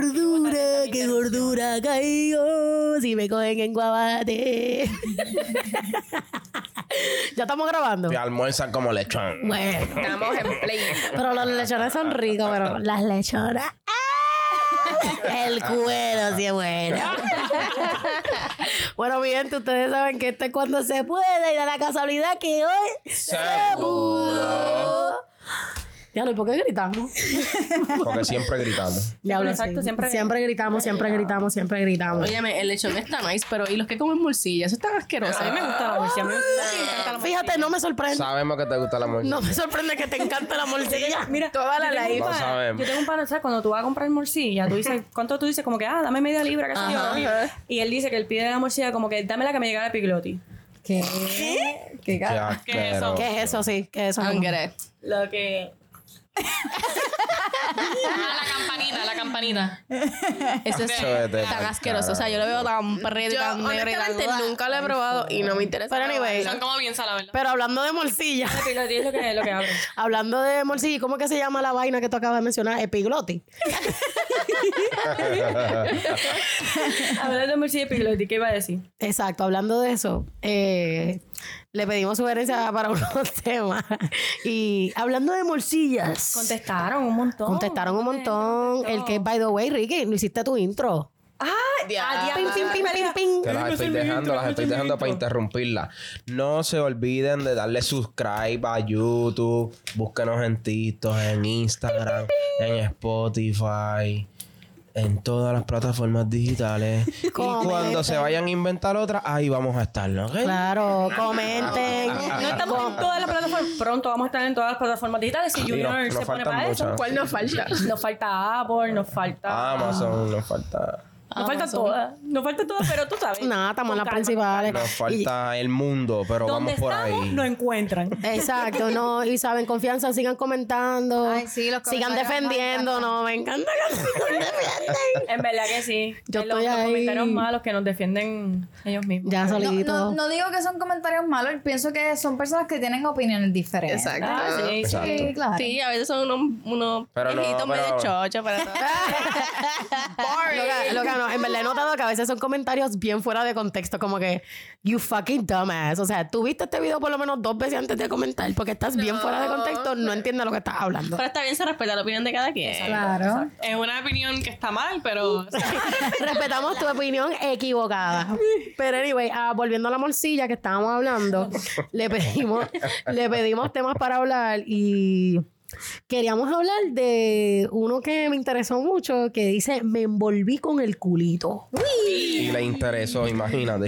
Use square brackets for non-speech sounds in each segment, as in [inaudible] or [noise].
gordura, qué gordura caigo si me cogen en guabate. [laughs] ya estamos grabando. Te almuerzan como lechón. Bueno, Estamos en play. pero los lechones son ricos, pero las lechonas. ¡ah! El cuero sí es bueno. bueno, mi gente, ustedes saben que esto es cuando se puede y da la casualidad que hoy Se pudo. Ya ¿y por qué gritamos? [laughs] Porque siempre gritando. Diablo, exacto, sí. siempre- siempre gritamos, siempre gritamos, siempre gritamos. Óyeme, el lechón está nice, pero ¿y los que comen morcilla? Eso está asqueroso. A mí me gusta la morcilla. A mí me encanta la Fíjate, no me sorprende. Sabemos que te gusta la morcilla. No me sorprende que te encanta la morcilla. [laughs] Mira, Toda la yo tengo un sabemos. Yo tengo un pana, ¿sabes? Cuando tú vas a comprar morcilla, tú dices, [laughs] ¿cuánto tú dices? Como que, ah, dame media libra, qué sé yo. Y él dice que él pide la morcilla como que, dame la que me llegara a Piglotti. ¿Qué? ¿Qué Qué? ¿Qué es eso? ¿Qué es eso? Sí, ¿qué es eso? Angre. Lo que... Ah, la campanita, la campanita. Eso es tan pa'l asqueroso. O sea, yo lo veo tan perrito Yo tan negro y tan... honestamente nunca lo he probado y no me interesa. Pero anyway, Son como bien saladas, ¿verdad? pero hablando de morcilla, [laughs] es lo que, lo que abre. [laughs] hablando de morcilla, ¿cómo que se llama la vaina que tú acabas de mencionar? Epigloti. [laughs] Hablando de morcilla y Piglotti, ¿qué iba a decir? Exacto, hablando de eso, eh, le pedimos sugerencias [laughs] para unos temas. Y hablando de morcillas, Contestaron un montón. contestaron un montón. El que, by the way, Ricky, no hiciste tu intro. Ah, Diablo. Pim, pim, pim, pim, pim. Que las estoy dejando, las estoy dejando para interrumpirla. No se olviden de darle subscribe a YouTube. Búsquenos en TikTok, en Instagram, en Spotify, en todas las plataformas digitales. [laughs] Y cuando se vayan a inventar otras, ahí vamos a estar, ¿no? Claro, comenten. No estamos en todas las plataformas. Pronto vamos a estar en todas las plataformas digitales. Si Junior se pone para eso. ¿Cuál nos falta? Nos falta Apple, nos falta. Amazon, nos falta. Nos falta todas. Nos falta todas, pero tú sabes. [laughs] Nada, estamos en las principales. Nos falta el mundo, pero Donde vamos por estamos, ahí. nos encuentran. [laughs] Exacto, no, y saben, confianza, sigan comentando. Ay, sí, los sigan defendiendo, no, me encanta que nos [laughs] defienden. En verdad que sí. Yo los, estoy los ahí. comentarios malos que nos defienden ellos mismos. Ya No, solito. no, no digo que son comentarios malos, pienso que son personas que tienen opiniones diferentes. Exacto. Ah, sí, sí. Exacto. Sí, claro. Sí, a veces son unos, unos Pero no, viejitos pero- medio chochos, pero todo. Loca, loca, no, en verdad he notado que a veces son comentarios bien fuera de contexto, como que, you fucking dumbass. O sea, tú viste este video por lo menos dos veces antes de comentar, porque estás bien fuera de contexto, no entiendes lo que estás hablando. Pero está bien, se respeta la opinión de cada quien. Claro. Es una opinión que está mal, pero. [laughs] [laughs] Respetamos tu opinión equivocada. Pero anyway, ah, volviendo a la morcilla que estábamos hablando, le pedimos, le pedimos temas para hablar y queríamos hablar de uno que me interesó mucho, que dice, me envolví con el culito. Y le interesó, imagínate.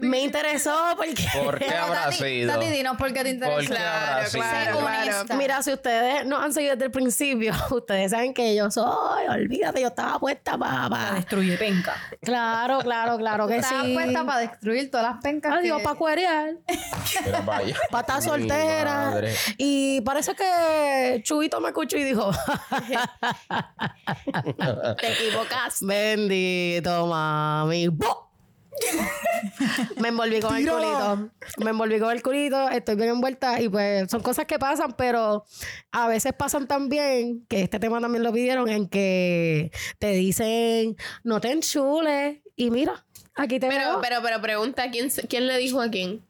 Me interesó porque... ¿Por qué [laughs] habrá Tati, sido? Tati, dinos por qué te interesa. ¿Por qué habrá sido? Sé honesta. Mira, si ustedes nos han seguido desde el principio, [laughs] ustedes saben que yo soy, olvídate, yo estaba puesta para... Destruye penca. Claro, claro, claro que Estaba sí. puesta para destruir todas las pencas. Adiós, que- para cuerear. Para estar soltera. madre. Y parece que Chubito me escuchó y dijo: [laughs] Te equivocas. Bendito, mami. ¡Bo! me envolví con el culito. Me envolví con el culito, estoy bien envuelta y pues son cosas que pasan, pero a veces pasan también, que este tema también lo pidieron, en que te dicen, no te enchules y mira, aquí te Pero, veo. pero, pero pregunta, ¿quién, ¿quién le dijo a quién?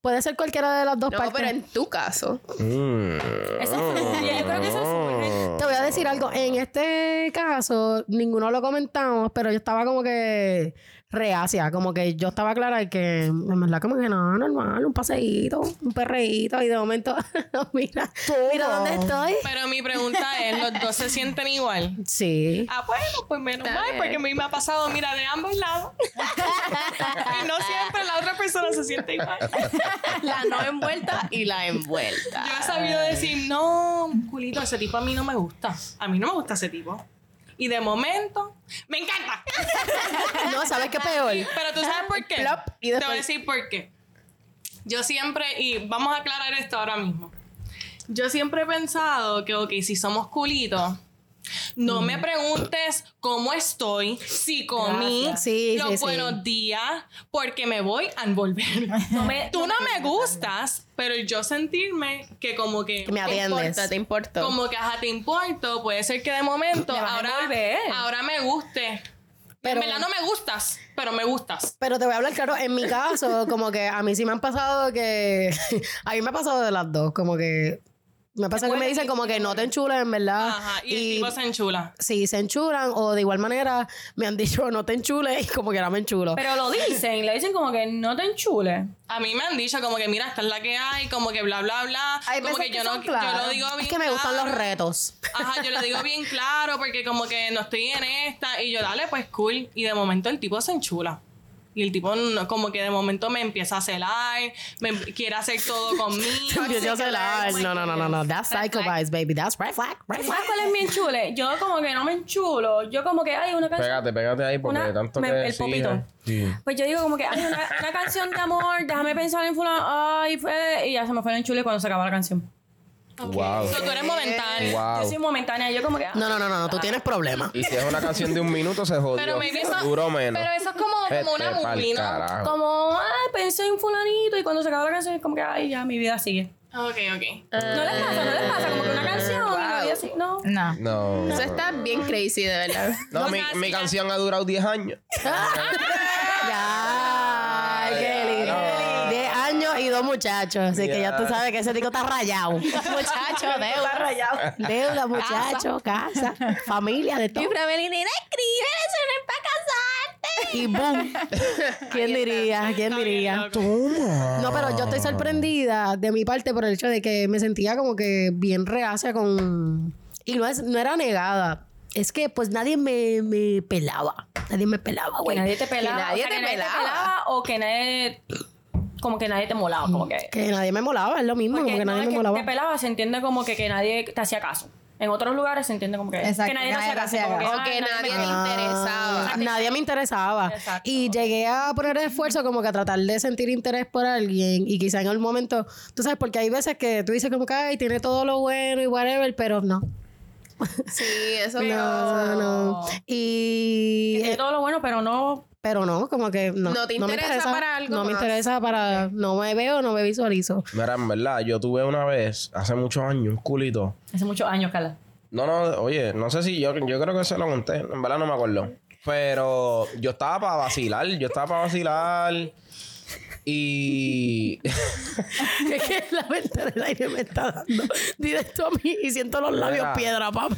Puede ser cualquiera de las dos No, partes. pero en tu caso. Mm. Eso fluye. Yo creo que eso fluye. Te voy a decir algo. En este caso, ninguno lo comentamos, pero yo estaba como que reacia. Como que yo estaba clara de que, en verdad, como que no, normal, un paseíto, un perreíto. Y de momento, [laughs] mira, mira dónde estoy. Pero mi pregunta es: ¿los dos se sienten igual? Sí. Ah, bueno, pues menos Está mal, bien. porque a mí me ha pasado, mira, de ambos lados. [laughs] y no siempre la otra persona se siente igual. La no envuelta y la envuelta. Yo he sabido decir, no, culito, ese tipo a mí no me gusta. A mí no me gusta ese tipo. Y de momento, me encanta. [laughs] No, ¿sabes qué peor? Pero tú sabes por qué. Plop, y Te voy a decir por qué. Yo siempre, y vamos a aclarar esto ahora mismo. Yo siempre he pensado que, ok, si somos culitos, No me preguntes cómo estoy, si comí. Sí, los sí, sí. buenos días, porque me voy a envolver. [laughs] No me- Tú no me gustas, pero yo sentirme que como que... Que me Te importa, atiendes. te importa. Como que ajá, te importo, puede ser que de momento Me ahora, ahora me guste. Pero- en verdad no me gustas, pero me gustas. Pero te voy a hablar claro, en mi caso, como que a mí sí me han pasado que. [laughs] a mí me ha pasado de las dos, como que. Me pasa que me dicen como que no te enchules, en verdad. Ajá, y, el tipo se enchula. si se enchulan, o de igual manera me han [laughs] dicho no te enchules, y como que no me enchulo. Pero lo dicen, le dicen como que no te enchules. A mí me han dicho como que mira, esta es la que hay, como que bla bla bla. Hay como que yo no son yo lo digo bien es que me gustan claro. los retos. Ajá, yo lo digo bien claro porque como que no estoy en esta y yo dale pues cool y de momento el tipo se enchula. Y el tipo no- como que de momento me empieza a celar, me em- quiere hacer todo [laughs] conmigo. Yo, yo sé la- no, no, no, no, no. That's psychopaths, baby. That's red flag. Red flag. ¿Sabes cuál es mi enchule? Yo como que no me enchulo. Yo como que hay una canción. Pégate, pégate ahí porque Una- tanto me- que el popito. Sí. Pues yo digo como que hay una, una canción de amor, déjame pensar en fulano, ay, fue, y ya se me fue el enchule cuando se acaba la canción. Wow. So, tú eres momentáneo. Wow. Yo soy momentánea, yo como que... No, no, no, no, no, tú tienes problemas. Y si es una canción de un minuto, se jodió. Pero maybe eso, Duró menos. pero eso es como, como una movie, ¿no? Como, ay, pensé en fulanito, y cuando se acaba la canción es como que, ay, ya, mi vida sigue. Ok, ok. No les pasa, no les pasa, como que una canción y la vida sigue, no. No. No. Eso está bien crazy, de verdad. No, mi, mi canción ha durado 10 años. [laughs] dos muchachos. Así que ya tú sabes que ese tico está rayado. [laughs] Muchacho, deuda. rayado. Deuda, muchacho, casa, familia, de todo. Y Framelina, escribe, eso no es para casarte. Y boom. [laughs] ¿Quién diría? ¿Quién diría? No, pero yo estoy sorprendida de mi parte por el hecho de que me sentía como que bien reacia con... Y no, es, no era negada. Es que pues nadie me, me pelaba. Nadie me pelaba, Que güey. nadie te pelaba. Que nadie o sea, te que nadie te pelaba. pelaba o que nadie... Como que nadie te molaba, como que... Que nadie me molaba, es lo mismo, como que no nadie me que molaba. te pelaba, se entiende como que, que nadie te hacía caso. En otros lugares se entiende como que, Exacto, que nadie te hacía caso. como que, O ay, que nadie me- interesaba. Nadie me interesaba. Exacto. Y llegué a poner esfuerzo como que a tratar de sentir interés por alguien. Y quizá en el momento, tú sabes, porque hay veces que tú dices como que ay, tiene todo lo bueno y whatever, pero no. Sí, eso [laughs] No, no. Y. que tiene eh, todo lo bueno, pero no... pero no, como que no. No te me interesa para algo No me interesa para. No me veo, no me visualizo. Mira, en verdad, yo tuve una vez, hace muchos años, un culito. Hace muchos años, Carla. No, no, oye, no sé si yo, yo creo que se lo conté, en verdad no me acuerdo. Pero yo estaba para vacilar, yo estaba para vacilar. Y [laughs] es que la venta del aire me está dando directo a mí y siento los labios Mira. piedra, papi.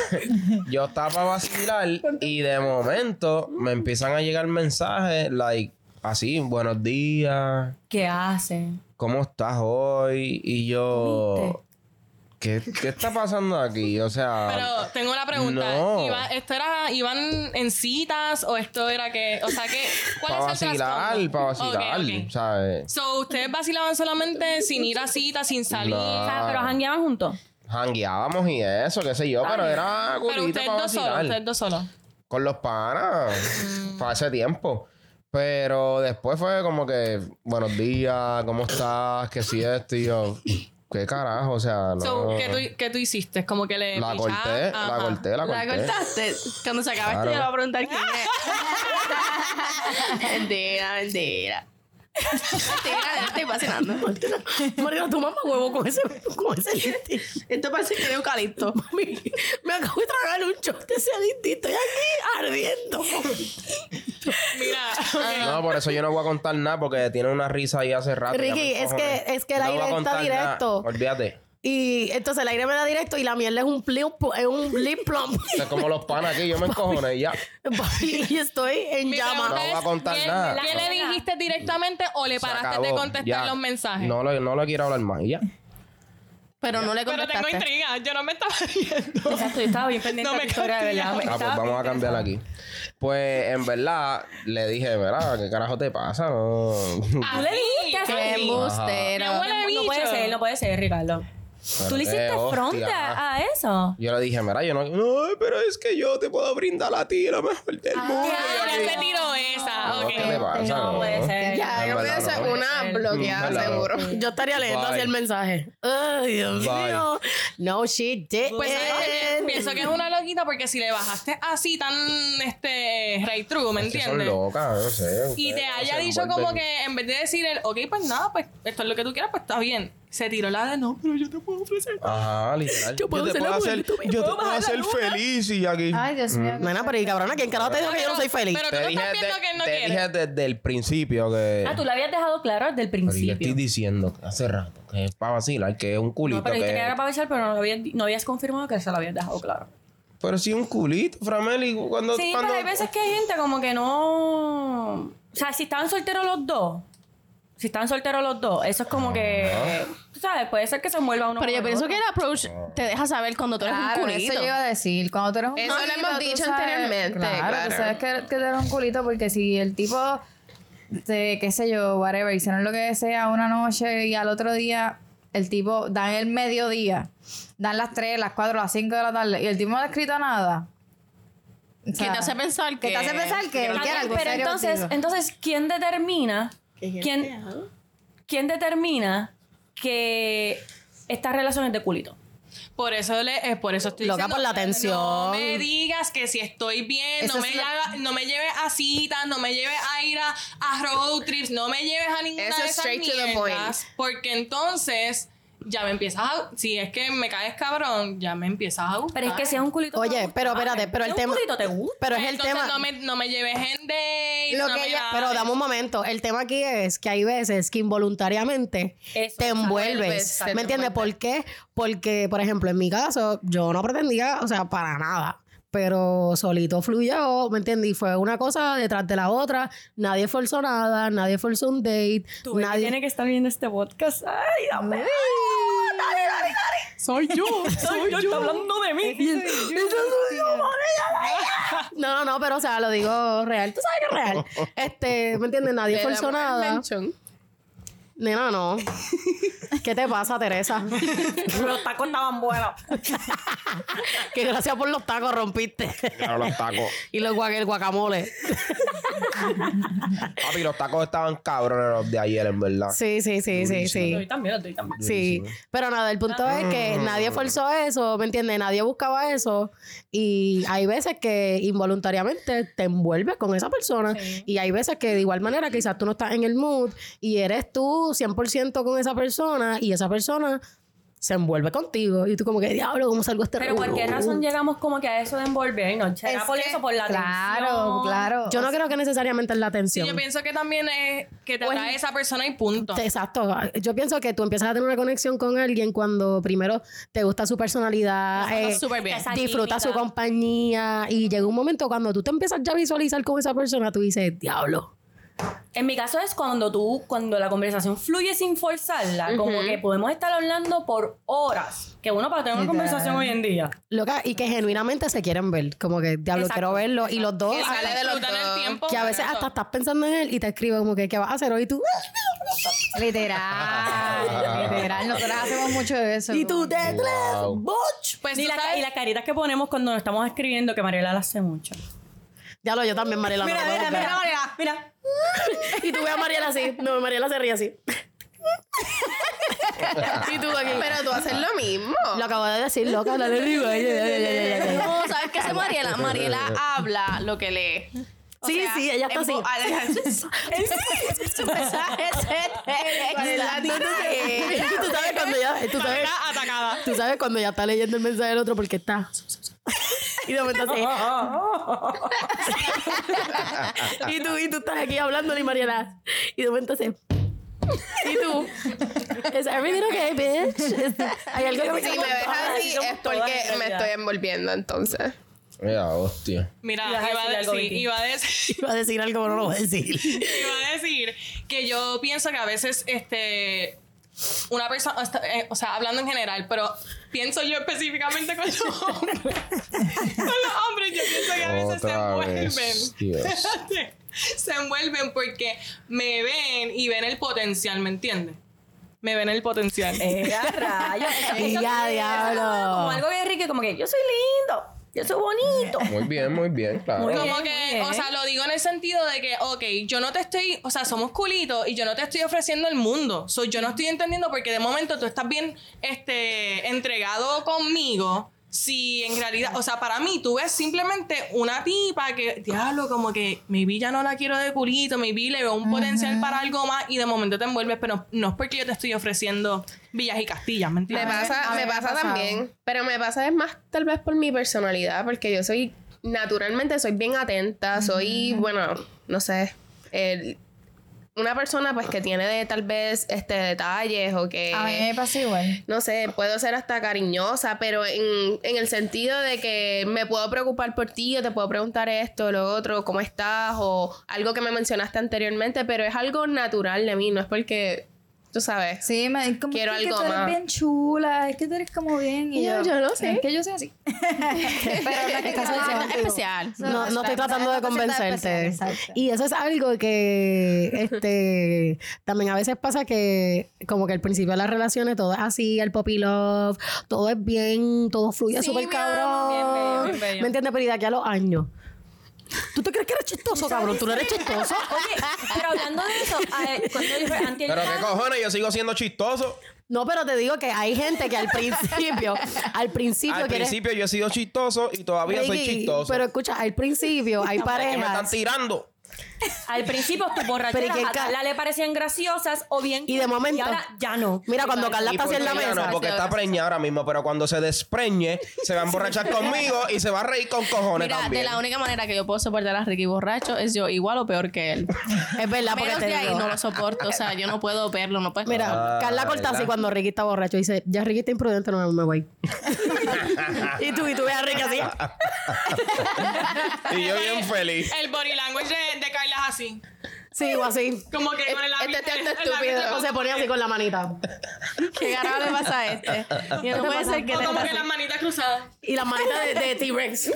[laughs] yo estaba para vacilar y de momento me empiezan a llegar mensajes, like, así, buenos días, ¿Qué hace? ¿cómo estás hoy? Y yo, ¿qué, qué está pasando aquí? O sea, Pero tengo una pregunta. No. Iba- ¿Esto era, iban en citas o esto era que, o sea, que, para ¿cuál es el vacilar, para vacilar, Ok, ok. ¿sabes? So, ustedes vacilaban solamente sin ir a citas, sin salir. No. O sea, pero jangueaban juntos. Jangueábamos y eso, qué sé yo, pero era Pero culito ustedes para dos solos, ustedes dos solos. Con los panas. Mm. Para ese tiempo. Pero después fue como que, buenos días, ¿cómo estás? Que si esto y yo, ¿qué carajo? O sea, no. So, ¿qué, tú, ¿Qué tú hiciste? Como que le la pichaste? corté, la Ajá. corté, la La corté. cortaste. Cuando se acabe esto, Claro. yo le voy a preguntar quién es. [laughs] mentira, mentira. Estoy vacilando. Marina, tu mamá huevo con ese, con ese listito. Esto parece que de eucalipto. Mami, me acabo de tragar un shot de ese listito. Estoy aquí ardiendo. Mira, No, por eso yo no voy a contar nada porque tiene una risa ahí hace rato. Ricky, es que- es que el No aire está nada. directo. Olvídate. Y entonces el aire me da directo y la mierda es un plum, es un lip plum. Es [laughs] como los panas aquí, yo me encojoné y ya. y estoy en mi llama. No voy a contar ¿qué- nada. ¿Qué le dijiste directamente o le Se paraste acabó, de contestar ya. los mensajes? No lo, no lo quiero hablar más y ya. Pero no le Pero tengo contestaste. intriga, yo no me estaba viendo. Exacto, yo estaba bien pendiente No de me tu historia, de verdad. Ah, pues vamos a cambiar aquí. Pues en verdad le dije, ¿verdad? ¿Qué carajo te pasa? No. Tú le dijiste. Qué embustero. No, puede ser, no puede ser, Ricardo. Tú le hiciste hostia, fronte ajá. a eso. Yo le dije, mira, yo no, no, pero es que yo te puedo brindar a ti lo mejor del mundo. Ya, ya se tiró esa. No, Ok. ¿Qué te pasa? No puede ser. Ya, yo voy a hacer no. una bloqueada, no. seguro. Yo estaría leyendo así el mensaje. Ay, Dios Bye. mío. No, she did. Pues pienso que es una loquita porque si le bajaste así tan este right true, ¿me Que son entiendes? locas, no sé. Y te haya dicho como que en vez de decir el, ok, pues nada, pues esto es lo que tú quieras, pues está bien. Se tiró la de no, pero yo te puedo ofrecer. Ajá, literal. Yo, puedo te ser puedo mujer hacer, de tu vida. yo te Puedo hacer feliz y aquí. Ay, Dios mío. Nena, pero y cabrona, ¿quién carajo te dijo que yo no soy feliz? Pero tú te estás viendo de- que él no te quiere. dije desde el principio que. Ah, tú lo habías dejado claro desde el pero yo principio. estoy diciendo hace rato que es para vacilar, que es un culito. No, pero dijiste que... que era para besar, pero no, lo habías, no habías confirmado que se lo habías dejado claro. Pero sí, un culito, Frameli. Cuando, Sí, cuando... pero hay veces que hay gente como que no... O sea, si estaban solteros los dos, si están solteros los dos, eso es como que... Tú sabes, puede ser que se envuelva uno Pero con yo el pienso otro. que el approach te deja saber cuando tú eres Claro, un eso culito. yo iba a decir. Cuando tú eres un Eso lo culito, hemos tú dicho sabes- anteriormente, Claro, claro. tú sabes que, que tú eres un culito porque si el tipo, te, qué sé yo, whatever, hicieron lo que sea una noche y al otro día el tipo dan el mediodía, dan las 3, las 4, las 5 de la tarde y el tipo no ha escrito nada. O que sea, te hace pensar que... que te hace pensar que él Está quiere bien, algo pero serio entonces, contigo. entonces, ¿quién determina? ¿Quién, ¿Quién determina que esta relación es de culito? Por eso le, eh, por eso estoy Loca diciendo, por la No atención. me digas que si estoy bien, Eso no me, lo- haga- no me lleves a citas, no me lleves a ir a, a road trips, no me lleves a ninguna Eso de es esas straight to the point. mierdas, porque entonces ya me empiezas a, si es que me caes cabrón, ya me empiezas a gustar. Pero es que si es un culito... Oye, te gusta, pero espérate, pero el tema. un culito te gusta. Pero es el Entonces tema. no me, no me lleves en dates, Lo no que me ella- pero dame un momento. El tema aquí es que hay veces que involuntariamente Eso, te envuelves. ¿Me entiendes? ¿Por qué? Porque, por ejemplo, en mi caso, yo no pretendía, o sea, para nada. Pero solito fluyó, ¿me entiendes? Y fue una cosa detrás de la otra. Nadie forzó nada, nadie forzó un date. Tú que nadie... tiene que estar viendo este podcast. Ay, dame. Soy yo, [laughs] soy yo. Está hablando de mí. No, no, no, pero o sea, lo digo real. Tú sabes que es real. [laughs] Este, ¿me entiendes? Nadie forzó nada. Nena, no. ¿Qué te pasa, Teresa? Los tacos estaban buenos. que gracias por los tacos rompiste. Claro, los tacos. y los guac el guacamole. Papi, los tacos estaban cabrones los de ayer, en verdad. Sí, sí, sí, sí, sí. también, estoy también. Sí, pero nada, el punto es que nadie forzó eso, ¿me entiendes? Nadie buscaba eso y hay veces que involuntariamente te envuelves con esa persona y hay veces que de igual manera quizás tú no estás en el mood y eres tú 100% con esa persona y esa persona se envuelve contigo y tú como que, diablo, ¿cómo salgo de este Pero ¿por qué revolú?" razón llegamos como que a eso de envolvernos? ¿Será Es por que- eso? Por la Claro, atención? claro. Yo no creo que necesariamente es la Sí, atención. yo pienso que también es que te Pues- atrae esa persona y punto. Exacto. Yo pienso que tú empiezas a tener una conexión con alguien cuando primero te gusta su personalidad, eh, bien. Esa disfrutas su compañía y llega un momento cuando tú te empiezas ya a visualizar con esa persona, tú dices, diablo. En mi caso es cuando tú, cuando la conversación fluye sin forzarla, como que podemos estar hablando por horas. Que bueno para tener una conversación hoy en día. Loca, y que genuinamente se quieren ver, como que diablo, Exacto, quiero verlo. Y los dos, Que a- sale de los el tiempo. que a veces hasta estás pensando en él y te escribe como que, ¿qué vas a hacer hoy? Y tú, [laughs] Literal, [laughs] literal. Nosotros hacemos mucho de eso. y tú, te Wow. butch. Pues y, la- y las caritas que ponemos cuando nos estamos escribiendo, que Mariela las hace mucho. Diablo, yo también, Mariela. no lo puedo creer. Mariela, mira. [laughs] Y tú ves a Mariela así. No, Mariela se ríe así. [laughs] y tú aquí. Pero tú haces lo mismo. Lo acabo de decir, loca, dale arriba. [laughs] No, ¿sabes qué hace Mariela? Mariela habla lo que lee. O Sí, sí, ella está así. Su mensaje. Y tú sabes cuando ya, tú sabes, atacada. tú sabes cuando ya está leyendo el mensaje del otro porque está. Y de momento así. [laughs] y tú, y tú estás aquí hablando y Mariela. Y de momento así. Y tú. ¿Es everything okay, bitch? Es- Hay algo que me Si me ves así es porque me realidad. estoy envolviendo entonces. Mira, hostia. Mira, iba a, decir algo, decir, iba a decir, [laughs] Iba a decir algo, pero no lo voy a decir. iba a decir que yo pienso que a veces, este, una persona, eh, o sea, hablando en general, pero pienso yo específicamente con los hombres. [laughs] con los hombres, yo pienso que a veces se envuelven. [laughs] se envuelven porque me ven y ven el potencial, ¿me entiendes? me ven el potencial. Eh, a rayos. [laughs] Diablo. Como algo bien rico, como que yo soy lindo, yo soy bonito. Muy bien, muy bien, claro. Muy Como bien, que, muy bien. o sea, lo digo en el sentido de que, ok, yo no te estoy, o sea, somos culitos y yo no te estoy ofreciendo el mundo. So, yo no estoy entendiendo porque de momento tú estás bien este, entregado conmigo. Si en realidad, o sea, para mí tú ves simplemente una tipa que, diablo, como que maybe ya no la quiero de culito, maybe le veo un potencial para algo más y de momento te envuelves, pero no es porque yo te estoy ofreciendo villas y castillas, ¿me Me entiendes? pasa, me me ha pasa pasado. también. Pero me pasa es más tal vez por mi personalidad, porque yo soy, naturalmente soy bien atenta, soy, bueno, no sé, el- una persona pues que tiene de, tal vez este detalles o que... A mí me pasa igual. no sé, puedo ser hasta cariñosa, pero en, en el sentido de que me puedo preocupar por ti, o te puedo preguntar esto, lo otro, cómo estás, o algo que me mencionaste anteriormente, pero es algo natural de mí, no es porque, tú sabes. Sí, me como Quiero es que algo tú eres más. bien chula, es que tú eres como bien. Y Yo- yo, yo no sé. Es que yo soy así. [laughs] Pero no es especial. No, no estoy tratando de convencerte. Y eso es algo que este también a veces pasa que como que al principio de las relaciones todo es así, el poppy love, todo es bien, todo fluye súper cabrón. Bien bello, bien bello. ¿Me entiendes? Pero y de aquí a los años. ¿Tú te crees que eres chistoso, cabrón? ¿Tú no eres chistoso? [laughs] Oye, pero hablando de eso, eh, cuando yo fui antier- Pero qué cojones, yo sigo siendo chistoso. No, pero te digo que hay gente que al principio, al principio Al quiere- principio yo he sido chistoso y todavía soy Ricky, chistoso. Pero escucha, al principio [laughs] hay Es que me están parejas tirando. Al principio tus Pero ¿y borracheras a ca- Carla le parecían graciosas o bien Y de momento- y ahora ya no. Mira, cuando Carla ¿Y está así en la mesa. No, porque está preñada ahora mismo, pero cuando se despreñe, se va a emborrachar conmigo y se va a reír con cojones Mira, también. de la única manera que yo puedo soportar a Ricky borracho es yo igual o peor que él. [laughs] Es verdad, porque Menos te de ahí digo. no lo soporto. O sea, yo no puedo verlo, no puedo. Mira, Ah, Carla corta así ¿verdad? cuando Ricky está borracho. Dice, ya Ricky está imprudente, no me voy. [laughs] y tú, y tú ves a Ricky así. [laughs] Y yo bien feliz. El body language de, de Carla así. Sí, o así. Como que con el Este el labio estúpido. O se pone así con la manita. ¿Qué carajo le pasa a este? Y no puede ser que O como que las manitas cruzadas. Y la manita de, de T-Rex.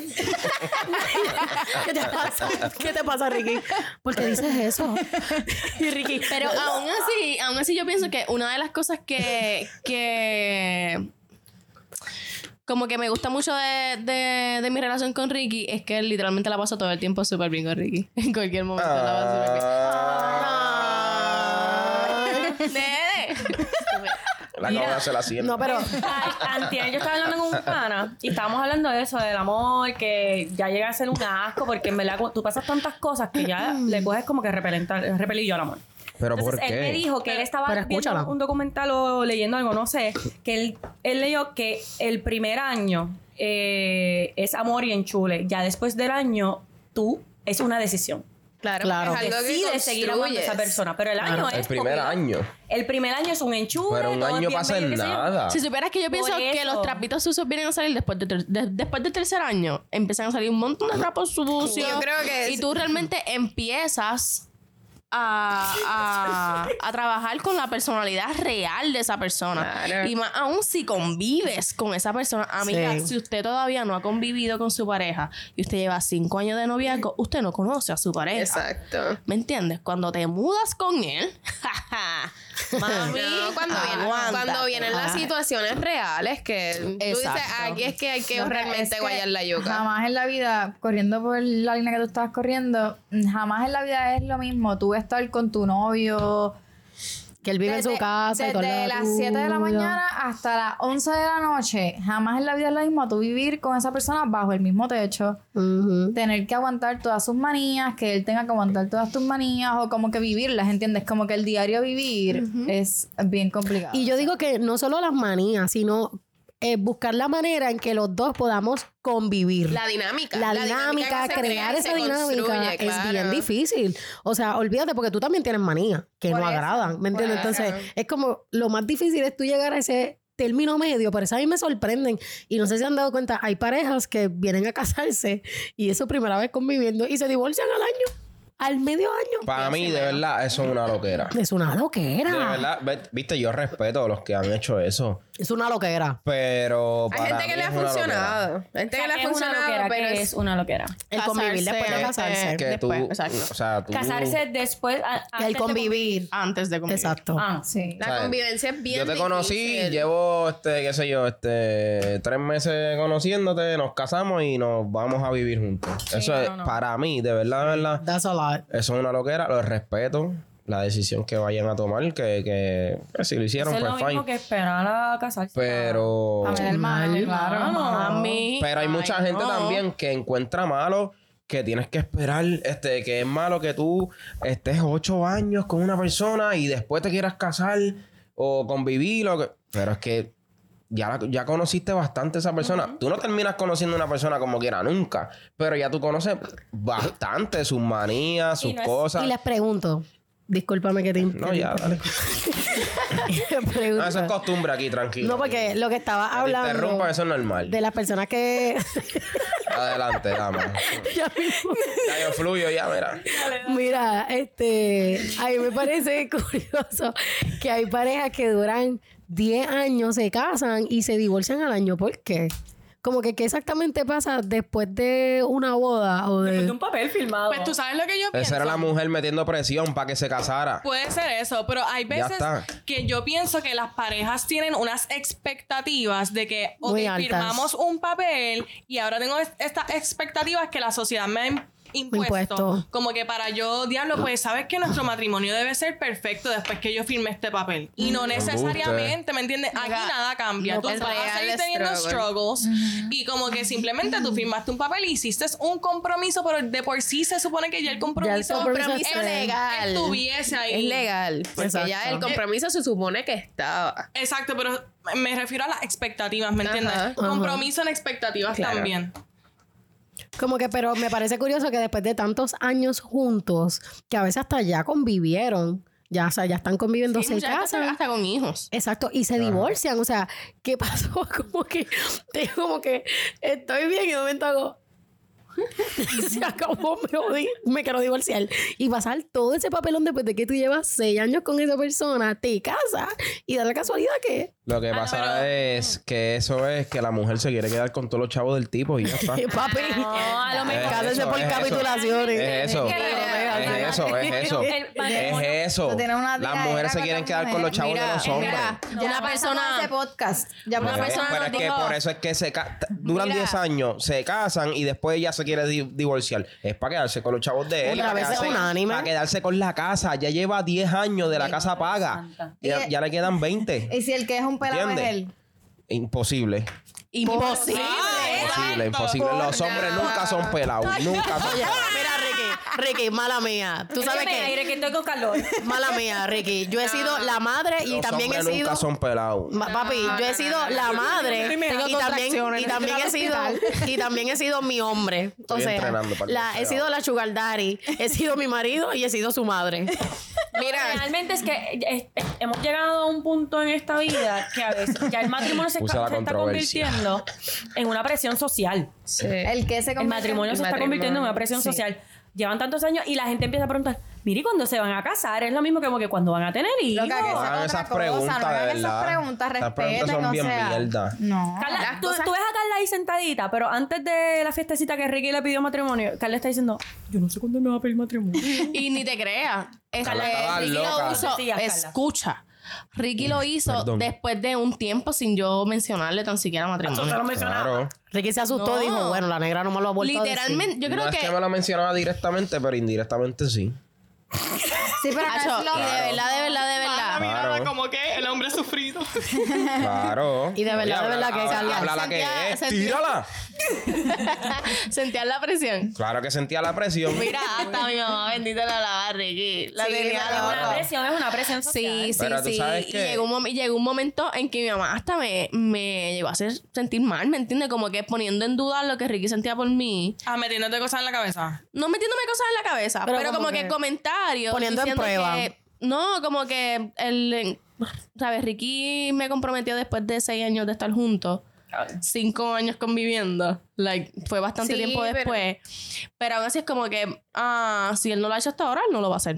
¿Qué te pasa? ¿Qué te pasa, Ricky? ¿Por qué dices eso? y Ricky, Pero aún así, aún así yo pienso que una de las cosas que, que como que me gusta mucho de, de, de mi relación con Ricky es que él literalmente la paso todo el tiempo súper bien con Ricky. [laughs] En cualquier momento la paso súper bien. Ah, Nene. la acabo de hacer así. no, pero [laughs] Antier yo estaba hablando con un pana y estábamos hablando de eso, del amor, que ya llega a ser un asco, porque en verdad tú pasas tantas cosas que ya le coges como que repelenta- repelillo al amor. ¿Pero Entonces por él me qué? dijo que él estaba viendo un documental o leyendo algo, no sé, que él, él leyó que el primer año eh, es amor y enchule. Ya después del año, tú es una decisión. Claro, Claro. es algo que Decides seguir amando a esa persona. Pero el año es. El primer porque- año. El primer año es un enchule. Pero un año pasa en qué nada. Si supieras que yo pienso que los trapitos sucios vienen a salir después, de de- después del tercer año, empiezan a salir un montón de trapos sucios. Yo creo que y es- tú realmente empiezas a, a, a trabajar con la personalidad real de esa persona. Claro. Y más aún si convives con esa persona. Amiga, Sí. si usted todavía no ha convivido con su pareja y usted lleva cinco años de noviazgo, usted no conoce a su pareja. Exacto. ¿Me entiendes? Cuando te mudas con él, [laughs] [laughs] mami, No, cuando, viene- aguántate. cuando vienen las situaciones reales que tú dices, aquí es que hay que No, realmente es que guayar la yuca. Jamás en la vida, corriendo por la línea que tú estabas corriendo, jamás en la vida es lo mismo tú estar con tu novio. Que él vive en su desde- casa y todo Desde las 7 de la mañana hasta las 11 de la noche. Jamás en la vida es lo mismo tú vivir con esa persona bajo el mismo techo. Tener que aguantar todas sus manías, que él tenga que aguantar todas tus manías o como que vivirlas, ¿entiendes? Como que el diario vivir es bien complicado. Y yo digo que no solo las manías, sino eh, buscar la manera en que los dos podamos convivir. La dinámica. la, dinámica, crear crea, esa dinámica es claro. bien difícil. O sea, olvídate porque tú también tienes manías que Por no eso, agradan, ¿me entiendes? Entonces, es como lo más difícil es tú llegar a ese término medio, por eso a mí me sorprenden. Y no sé si han dado cuenta, hay parejas que vienen a casarse y es su primera vez conviviendo y se divorcian al año. Al medio año. Para mí, de verdad, eso es una loquera. Es una loquera. De verdad, ve- viste, yo respeto a los que han hecho eso. Es una loquera. Pero. Hay gente que le ha funcionado. Hay gente que le ha que es una funcionado, loquera, pero es una loquera. El convivir después de Casarse, Después, exacto. O sea, tú. Casarse después. el de convivir. Antes de convivir. Exacto. Ah, Sí. la O sea, convivencia es bien Yo te conocí, llevo, este, qué sé yo, este, tres meses conociéndote, nos casamos y nos vamos a vivir juntos. eso es, para mí, de verdad, de verdad, That's a lot. Eso es una loquera, lo respeto, la decisión que vayan a tomar, que, que, que si lo hicieron, eso es lo pues mismo fine. que esperar a casarse. Pero, A ver, hermano, claro. Mami. pero hay mucha Ay, gente no. también que encuentra malo que tienes que esperar, este, que es malo que tú estés ocho años con una persona y después te quieras casar o convivir, o que- pero es que ya, la- ya conociste bastante a esa persona. Tú no terminas conociendo a una persona como quiera nunca, pero ya tú conoces bastante sus manías, sus no es- cosas. Y les pregunto, discúlpame que te No, ya, dale. [laughs] les pregunto. No, eso es costumbre aquí, tranquilo. No, porque lo que estaba Que te hablando interrumpa, eso es normal. de las personas que [laughs] Adelante, dama. [laughs] Ya mismo. ya yo fluyo, ya, mira. Mira, este, a mí me parece curioso que hay parejas que duran 10 años, se casan y se divorcian al año. ¿Por qué? Como que qué exactamente pasa después de una boda o Después de de... un papel filmado. Pues tú sabes lo que yo pienso. Esa era la mujer metiendo presión para que se casara. Puede ser eso, pero hay veces que yo pienso que las parejas tienen unas expectativas de que, ok, firmamos un papel y ahora tengo es- estas expectativas que la sociedad me impuesto. Impuesto. Como que para yo, diablo, pues sabes que nuestro matrimonio debe ser perfecto después que yo firme este papel. Y no necesariamente, ¿me entiendes? Aquí nada cambia. no tú vas a seguir el teniendo struggle. struggles y como que simplemente tú firmaste un papel y hiciste un compromiso, pero de por sí se supone que ya el compromiso, compromiso Compromiso es- legal. estuviese ahí. Es legal. Porque Exacto. ya el compromiso se supone que estaba. Exacto, pero me refiero a las expectativas, ¿me entiendes? Ajá. Compromiso en expectativas Claro. también. Como que, pero me parece curioso que después de tantos años juntos, que a veces hasta ya convivieron, ya, o sea, ya están conviviendo, Sí, veces casan. hasta con hijos. Exacto, y se divorcian. O sea, ¿qué pasó? [laughs] Como que, te- como que estoy bien y de momento hago. Se acabó, me jodí, me quiero divorciar. Y pasar todo ese papelón después de que tú llevas seis años con esa persona, te casas y da la casualidad que. Lo que pasa es que eso es que la mujer se quiere quedar con todos los chavos del tipo y ya está. Papi, No, a lo mejor. cásense eso, por es eso. capitulaciones. Es eso. Es que Es eso, es eso. Es eso. Las mujeres se quieren quedar con los chavos de los hombres. Mira, Ya una persona. ese podcast. Ya Una persona pero es que dijo- por eso es que se duran Mira. 10 años, se casan y después ella se quiere di- divorciar. Es para quedarse con los chavos de él. Otra para vez es quedarse- unánime. Para quedarse con la casa. Ya lleva 10 años de la casa paga. Ya, ya le quedan 20. [laughs] Y si el que es un pelado es él. Imposible. Imposible. Imposible, imposible. Los hombres nunca son pelados. Nunca son [laughs] pelados. Ricky, mala mía. Tú sabes aire que. que estoy con calor. Mala mía, Ricky. Yo he sido la madre y Los también he hombres sido. nunca son pelados. Ma- Papi, yo he sido la madre y también, contracciones, y también he sido y también he sido mi hombre. o Estoy sea, entrenando para el la, he boxeo. sido la sugar daddy, he sido mi marido y he sido su madre. [laughs] Mira, realmente es que eh, eh, hemos llegado a un punto en esta vida que a veces ya el matrimonio se, la está- se está controversia. convirtiendo en una presión social. El que se El matrimonio se está matrimonio. convirtiendo en una presión social. Llevan tantos años y la gente empieza a preguntar, mire, ¿y cuándo se van a casar? Es lo mismo que como que cuando van a tener hijos. Loca, que No hagan esas cosa, preguntas, no hagan esas preguntas, respeten, son o bien sea, mierda. No. Carla, tú, cosas- tú ves a Carla ahí sentadita, pero antes de la fiestecita que Ricky le pidió matrimonio, Carla está diciendo, yo no sé cuándo me va a pedir matrimonio. [laughs] Y ni te creas. Este, Carla estaba Ricky loca. lo Carla. Escucha. Ricky lo hizo Perdón. después de un tiempo sin yo mencionarle tan siquiera matrimonio. Claro. Ricky se asustó, No. dijo, bueno, la negra no me lo ha vuelto a decir. Literalmente, yo creo no que. es que me lo mencionaba directamente, pero indirectamente sí. Sí, pero no es Acho, lo- y de verdad, de verdad, de verdad. Claro. como que el hombre sufrido. Claro. Y de verdad, Oye, de habla- verdad que habla- Carla habla la que es. sentía- ¡Tírala! [laughs] Sentías la presión. Claro que sentía la presión. Mira, hasta mi mamá bendita la lava, Ricky. La Sí, tenía Es loca. una presión, es una presión social. Sí, sí, Pero tú sí. Y llegó un, llegó un momento en que mi mamá hasta me, me llegó a hacer sentir mal, ¿me entiendes? Como que poniendo en duda lo que Ricky sentía por mí. Ah, metiéndote cosas en la cabeza. No metiéndome cosas en la cabeza, Pero pero, como que, que comentarios. poniendo en prueba. que- no, como que el. ¿Sabes? Ricky me comprometió después de seis años de estar juntos. cinco años conviviendo. Like, fue bastante Sí, tiempo después. Pero aún así es como que, ah, si él no lo ha hecho hasta ahora, él no lo va a hacer.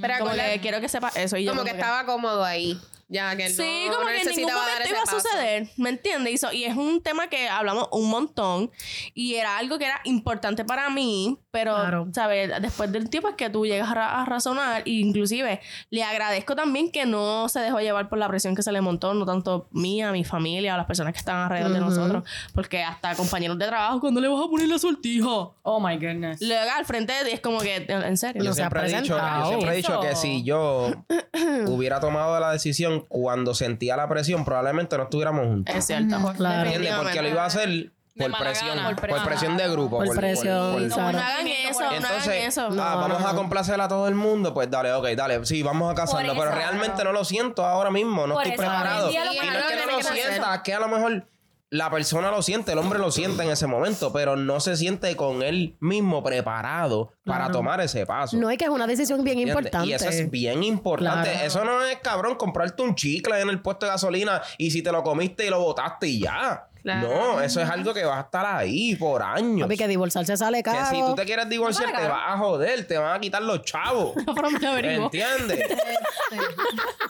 Pero como que quiero que sepa eso. Y yo como que estaba cómodo ahí. Ya que él Sí, no como que en ningún momento iba a suceder, ¿me entiendes? Y, so- y es un tema que hablamos un montón y era algo que era importante para mí, pero, Claro. ¿sabes? Después del tiempo es que tú llegas a, ra- a razonar e inclusive le agradezco también que no se dejó llevar por la presión que se le montó, no tanto mía, mi familia o las personas que estaban alrededor de nosotros, porque hasta compañeros de trabajo, cuando le vas a poner la sortija? Oh my goodness. Haga al frente es como que, en serio. No Yo se ha siempre, he dicho, yo presentado. siempre he dicho que si yo [coughs] hubiera tomado la decisión cuando sentía la presión, probablemente no estuviéramos juntos. Es cierto. Claro. ¿Entiendes? Porque lo iba a hacer por presión, gana. por presión, de grupo. Por presión, por-. No hagan eso, no hagan Entonces, eso. ah, No, vamos no, a complacer a todo el mundo, pues dale, ok, dale, sí, vamos a casarnos, Por pero realmente no lo siento ahora mismo, no Por estoy eso, preparado. Y no es que no lo sienta, es que a lo mejor la persona lo siente, el hombre lo siente en ese momento, pero no se siente con él mismo preparado para Claro. tomar ese paso. No, es que es una decisión bien ¿Entiendes? importante. Y eso es bien importante. Claro. Eso no es, cabrón, comprarte un chicle en el puesto de gasolina y si te lo comiste y lo botaste y ya. Claro. No, eso es algo que va a estar ahí por años. Papi, que divorciarse sale Que caro. si tú te quieres divorciar, te vas a joder, te van a quitar los chavos. [laughs] Pero me. ¿Entiendes? [laughs]